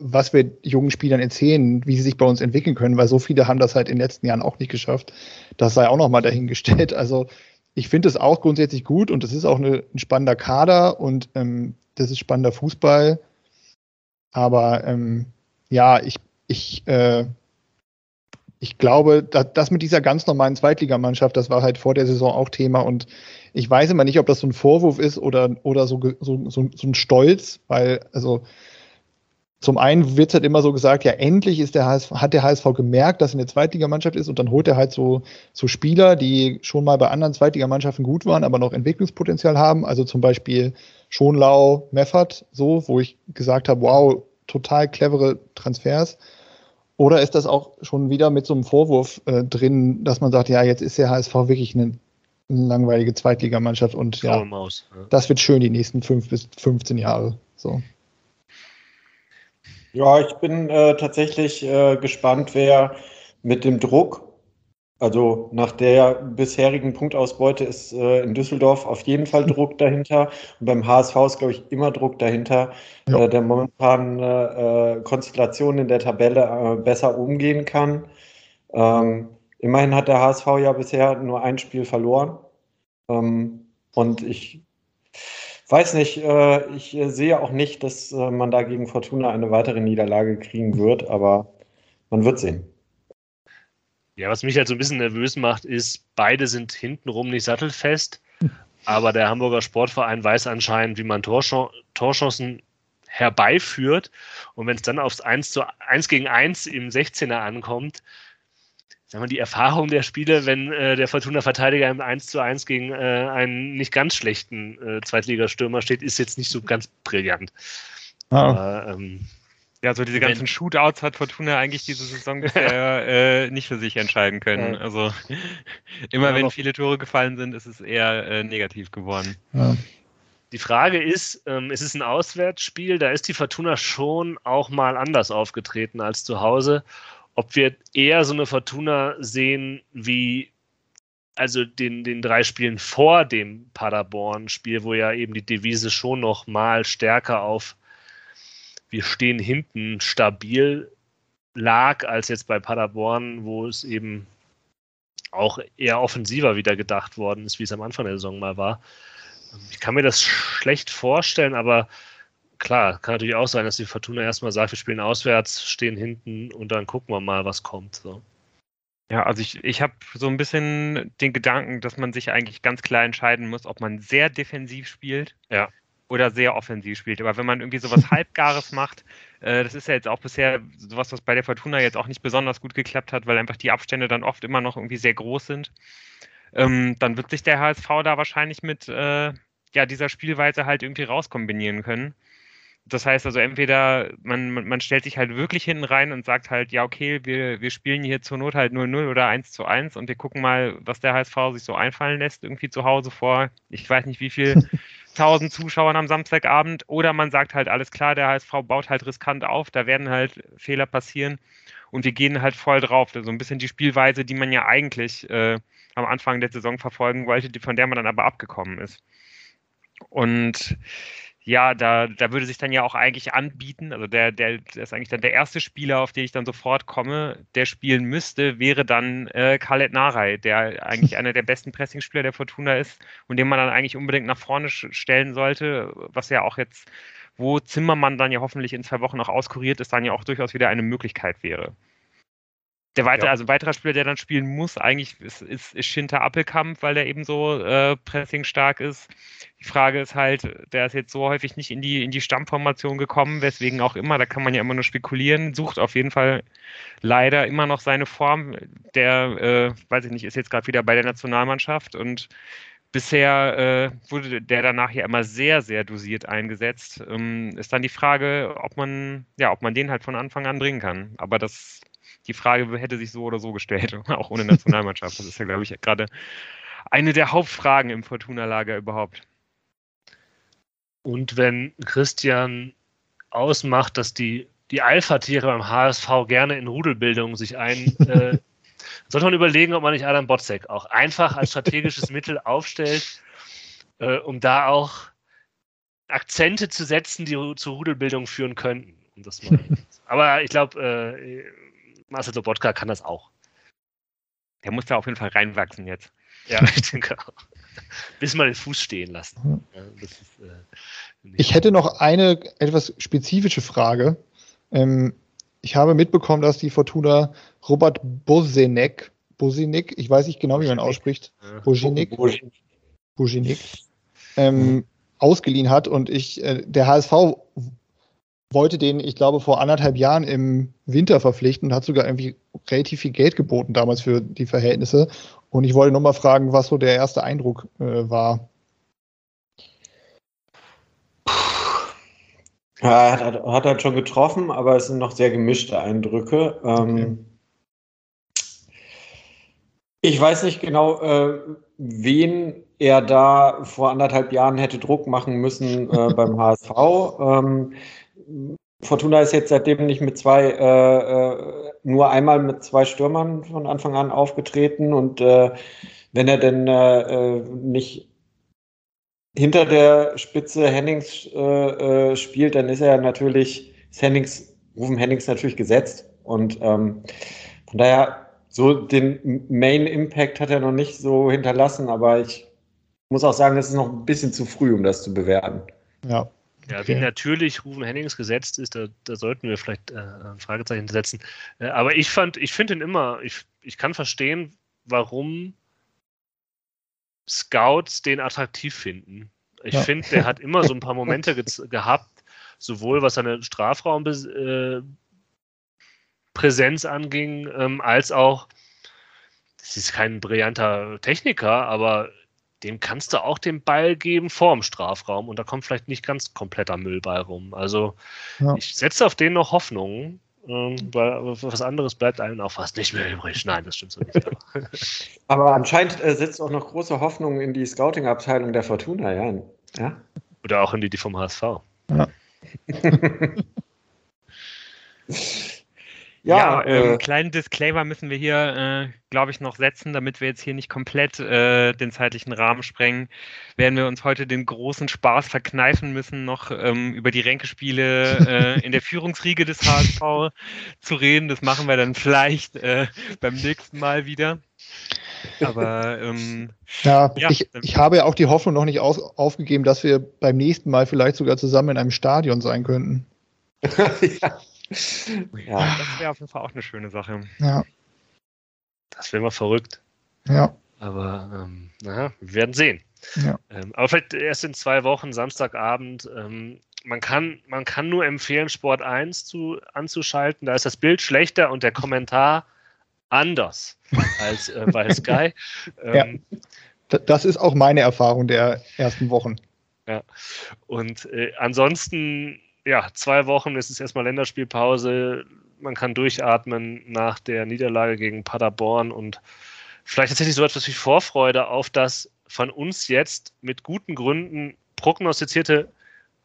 was wir jungen Spielern erzählen, wie sie sich bei uns entwickeln können, weil so viele haben das halt in den letzten Jahren auch nicht geschafft. Das sei auch nochmal dahingestellt. Also ich finde es auch grundsätzlich gut und es ist auch eine, ein spannender Kader und ähm, das ist spannender Fußball. Aber ähm, ja, ich, ich, äh, ich glaube, dass, das mit dieser ganz normalen Zweitligamannschaft, das war halt vor der Saison auch Thema und ich weiß immer nicht, ob das so ein Vorwurf ist oder, oder so, so, so, so ein Stolz, weil, also zum einen wird halt immer so gesagt, ja, endlich ist der HSV, hat der HSV gemerkt, dass er eine Zweitligamannschaft ist und dann holt er halt so, so Spieler, die schon mal bei anderen Zweitligamannschaften gut waren, aber noch Entwicklungspotenzial haben. Also zum Beispiel Schonlau, Meffert, so, wo ich gesagt habe, wow, total clevere Transfers. Oder ist das auch schon wieder mit so einem Vorwurf äh, drin, dass man sagt, ja, jetzt ist der HSV wirklich eine, langweilige Zweitligamannschaft und ja, ja, das wird schön die nächsten fünf bis 15 Jahre. So. Ja, ich bin äh, tatsächlich äh, gespannt, wer mit dem Druck, also nach der bisherigen Punktausbeute ist äh, in Düsseldorf auf jeden Fall Druck dahinter. Und beim HSV ist, glaube ich, immer Druck dahinter, ja. Äh, der momentan äh, Konstellation in der Tabelle äh, besser umgehen kann. Ähm, immerhin hat der HSV ja bisher nur ein Spiel verloren. Ähm, und ich weiß nicht, äh, ich äh, sehe auch nicht, dass äh, man da gegen Fortuna eine weitere Niederlage kriegen wird, aber man wird sehen. Ja, was mich halt so ein bisschen nervös macht, ist, beide sind hintenrum nicht sattelfest, aber der Hamburger Sportverein weiß anscheinend, wie man Torchan Torchancen herbeiführt. Und wenn es dann aufs 1 zu 1 gegen 1 im 16er ankommt, sagen wir, die Erfahrung der Spiele, wenn äh, der Fortuna-Verteidiger im 1 zu 1 gegen äh, einen nicht ganz schlechten äh, Zweitligastürmer steht, ist jetzt nicht so ganz brillant. Oh. Aber, ähm, ja, so diese ganzen wenn, Shootouts hat Fortuna eigentlich diese Saison bisher äh, nicht für sich entscheiden können. Ja. Also immer ja, wenn viele Tore gefallen sind, ist es eher äh, negativ geworden. Ja. Die Frage ist, ähm, es ist ein Auswärtsspiel, da ist die Fortuna schon auch mal anders aufgetreten als zu Hause ob wir eher so eine Fortuna sehen wie also den, den drei Spielen vor dem Paderborn-Spiel, wo ja eben die Devise schon noch mal stärker auf wir stehen hinten stabil lag, als jetzt bei Paderborn, wo es eben auch eher offensiver wieder gedacht worden ist, wie es am Anfang der Saison mal war. Ich kann mir das schlecht vorstellen, aber klar, kann natürlich auch sein, dass die Fortuna erstmal sagt, wir spielen auswärts, stehen hinten und dann gucken wir mal, was kommt. So. Ja, also ich, ich habe so ein bisschen den Gedanken, dass man sich eigentlich ganz klar entscheiden muss, ob man sehr defensiv spielt Ja. oder sehr offensiv spielt. Aber wenn man irgendwie sowas Halbgares macht, äh, das ist ja jetzt auch bisher sowas, was bei der Fortuna jetzt auch nicht besonders gut geklappt hat, weil einfach die Abstände dann oft immer noch irgendwie sehr groß sind, ähm, dann wird sich der HSV da wahrscheinlich mit äh, ja, dieser Spielweise halt irgendwie rauskombinieren können. Das heißt also, entweder man, man, stellt sich halt wirklich hinten rein und sagt halt, ja, okay, wir, wir spielen hier zur Not halt 0-0 oder 1 zu 1 und wir gucken mal, was der HSV sich so einfallen lässt, irgendwie zu Hause vor, ich weiß nicht wie viel tausend Zuschauern am Samstagabend. Oder man sagt halt, alles klar, der HSV baut halt riskant auf, da werden halt Fehler passieren und wir gehen halt voll drauf. So ein bisschen die Spielweise, die man ja eigentlich äh, am Anfang der Saison verfolgen wollte, die, von der man dann aber abgekommen ist. Und ja, da, da würde sich dann ja auch eigentlich anbieten, also der, der, der ist eigentlich dann der erste Spieler, auf den ich dann sofort komme, der spielen müsste, wäre dann äh, Khaled Narei, der eigentlich einer der besten Pressingspieler der Fortuna ist und den man dann eigentlich unbedingt nach vorne stellen sollte, was ja auch jetzt, wo Zimmermann dann ja hoffentlich in zwei Wochen noch auskuriert ist, dann ja auch durchaus wieder eine Möglichkeit wäre. Der weitere, ja. also ein weiterer Spieler, der dann spielen muss, eigentlich ist, ist, ist Shinta Appelkamp, weil der eben so äh, pressing stark ist. Die Frage ist halt, der ist jetzt so häufig nicht in die, in die Stammformation gekommen, weswegen auch immer, da kann man ja immer nur spekulieren, sucht auf jeden Fall leider immer noch seine Form. Der, äh, weiß ich nicht, ist jetzt gerade wieder bei der Nationalmannschaft und Bisher äh, wurde der danach ja immer sehr, sehr dosiert eingesetzt. Ähm, ist dann die Frage, ob man, ja, ob man den halt von Anfang an bringen kann. Aber das die Frage hätte sich so oder so gestellt, auch ohne Nationalmannschaft. Das ist ja, glaube ich, gerade eine der Hauptfragen im Fortuna-Lager überhaupt. Und wenn Christian ausmacht, dass die, die Alpha-Tiere beim HSV gerne in Rudelbildung sich ein. Äh, sollte man überlegen, ob man nicht Adam Botzek auch einfach als strategisches Mittel aufstellt, äh, um da auch Akzente zu setzen, die zur Rudelbildung führen könnten. Um das mal. Aber ich glaube, äh, Marcel Sobotka kann das auch. Der muss da auf jeden Fall reinwachsen jetzt. Ja, ich denke auch. Bis mal den Fuß stehen lassen. Ja, ist, äh, ich hätte noch eine etwas spezifische Frage. Ähm, ich habe mitbekommen, dass die Fortuna Robert Bosenek, Bosenik, ich weiß nicht genau, wie man ausspricht, Bosenik, Bosenik, ähm, ausgeliehen hat und ich, äh, der HSV wollte den, ich glaube, vor anderthalb Jahren im Winter verpflichten und hat sogar irgendwie relativ viel Geld geboten damals für die Verhältnisse. Und ich wollte nochmal fragen, was so der erste Eindruck äh, war. Ja, er hat, hat halt schon getroffen, aber es sind noch sehr gemischte Eindrücke. Ähm, okay. Ich weiß nicht genau, äh, wen er da vor anderthalb Jahren hätte Druck machen müssen äh, beim HSV. Ähm, Fortuna ist jetzt seitdem nicht mit zwei, äh, äh, nur einmal mit zwei Stürmern von Anfang an aufgetreten und äh, wenn er denn äh, äh nicht hinter der Spitze Hennings äh, spielt, dann ist er natürlich, ist Hennings, Rufen Hennings natürlich gesetzt und ähm, von daher so den Main Impact hat er noch nicht so hinterlassen, aber ich muss auch sagen, es ist noch ein bisschen zu früh, um das zu bewerten. Ja, ja, wie natürlich Rufen Hennings gesetzt ist, da, da sollten wir vielleicht äh, ein Fragezeichen setzen. Äh, aber ich fand, ich finde ihn immer, ich, ich kann verstehen, warum Scouts den attraktiv finden. Ich ja. finde, der hat immer so ein paar Momente ge gehabt, sowohl was seine Strafraumpräsenz äh, anging, ähm, als auch, das ist kein brillanter Techniker, aber dem kannst du auch den Ball geben vorm Strafraum und da kommt vielleicht nicht ganz kompletter Müllball rum. Also ja. ich setze auf den noch Hoffnungen, ähm, weil was anderes bleibt einem auch fast nicht mehr übrig. Nein, das stimmt so nicht. Aber, aber anscheinend äh, setzt auch noch große Hoffnung in die Scouting-Abteilung der Fortuna, ja. ja. Oder auch in die, die vom HSV. Ja. Ja, ja äh, ähm, kleinen Disclaimer müssen wir hier, äh, glaube ich, noch setzen, damit wir jetzt hier nicht komplett äh, den zeitlichen Rahmen sprengen. Werden wir uns heute den großen Spaß verkneifen müssen, noch ähm, über die Ränkespiele äh, in der Führungsriege des HSV zu reden. Das machen wir dann vielleicht äh, beim nächsten Mal wieder. Aber ähm, ja, ja, ich, ich habe ja auch die Hoffnung noch nicht aus, aufgegeben, dass wir beim nächsten Mal vielleicht sogar zusammen in einem Stadion sein könnten. ja. Ja, das wäre auf jeden Fall auch eine schöne Sache. Ja. das wäre mal verrückt. Ja. Aber ähm, naja, wir werden sehen. Ja. Ähm, aber vielleicht erst in zwei Wochen, Samstagabend. Ähm, man, kann, man kann nur empfehlen, Sport 1 zu, anzuschalten. Da ist das Bild schlechter und der Kommentar anders als äh, bei Sky. Ähm, D- Das ist auch meine Erfahrung der ersten Wochen. Und äh, ansonsten, ja, zwei Wochen ist es erstmal Länderspielpause. Man kann durchatmen nach der Niederlage gegen Paderborn und vielleicht tatsächlich so etwas wie Vorfreude auf das von uns jetzt mit guten Gründen prognostizierte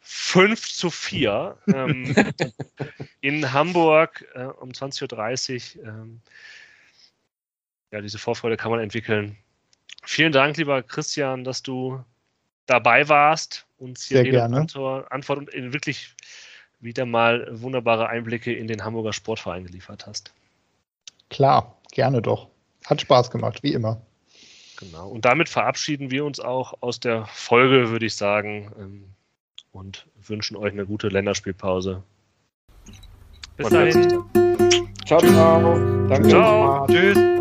5 zu 4 ähm, in Hamburg äh, um 20.30 Uhr. Ähm, ja, diese Vorfreude kann man entwickeln. Vielen Dank, lieber Christian, dass du dabei warst, uns hier Sehr Rede und Antwort und in wirklich wieder mal wunderbare Einblicke in den Hamburger Sportverein geliefert hast. Klar, gerne doch. Hat Spaß gemacht, wie immer. Genau. Und damit verabschieden wir uns auch aus der Folge, würde ich sagen, ähm, und wünschen euch eine gute Länderspielpause. Bis dahin. dann. Ciao, ciao. Danke. Ciao. Tschüss.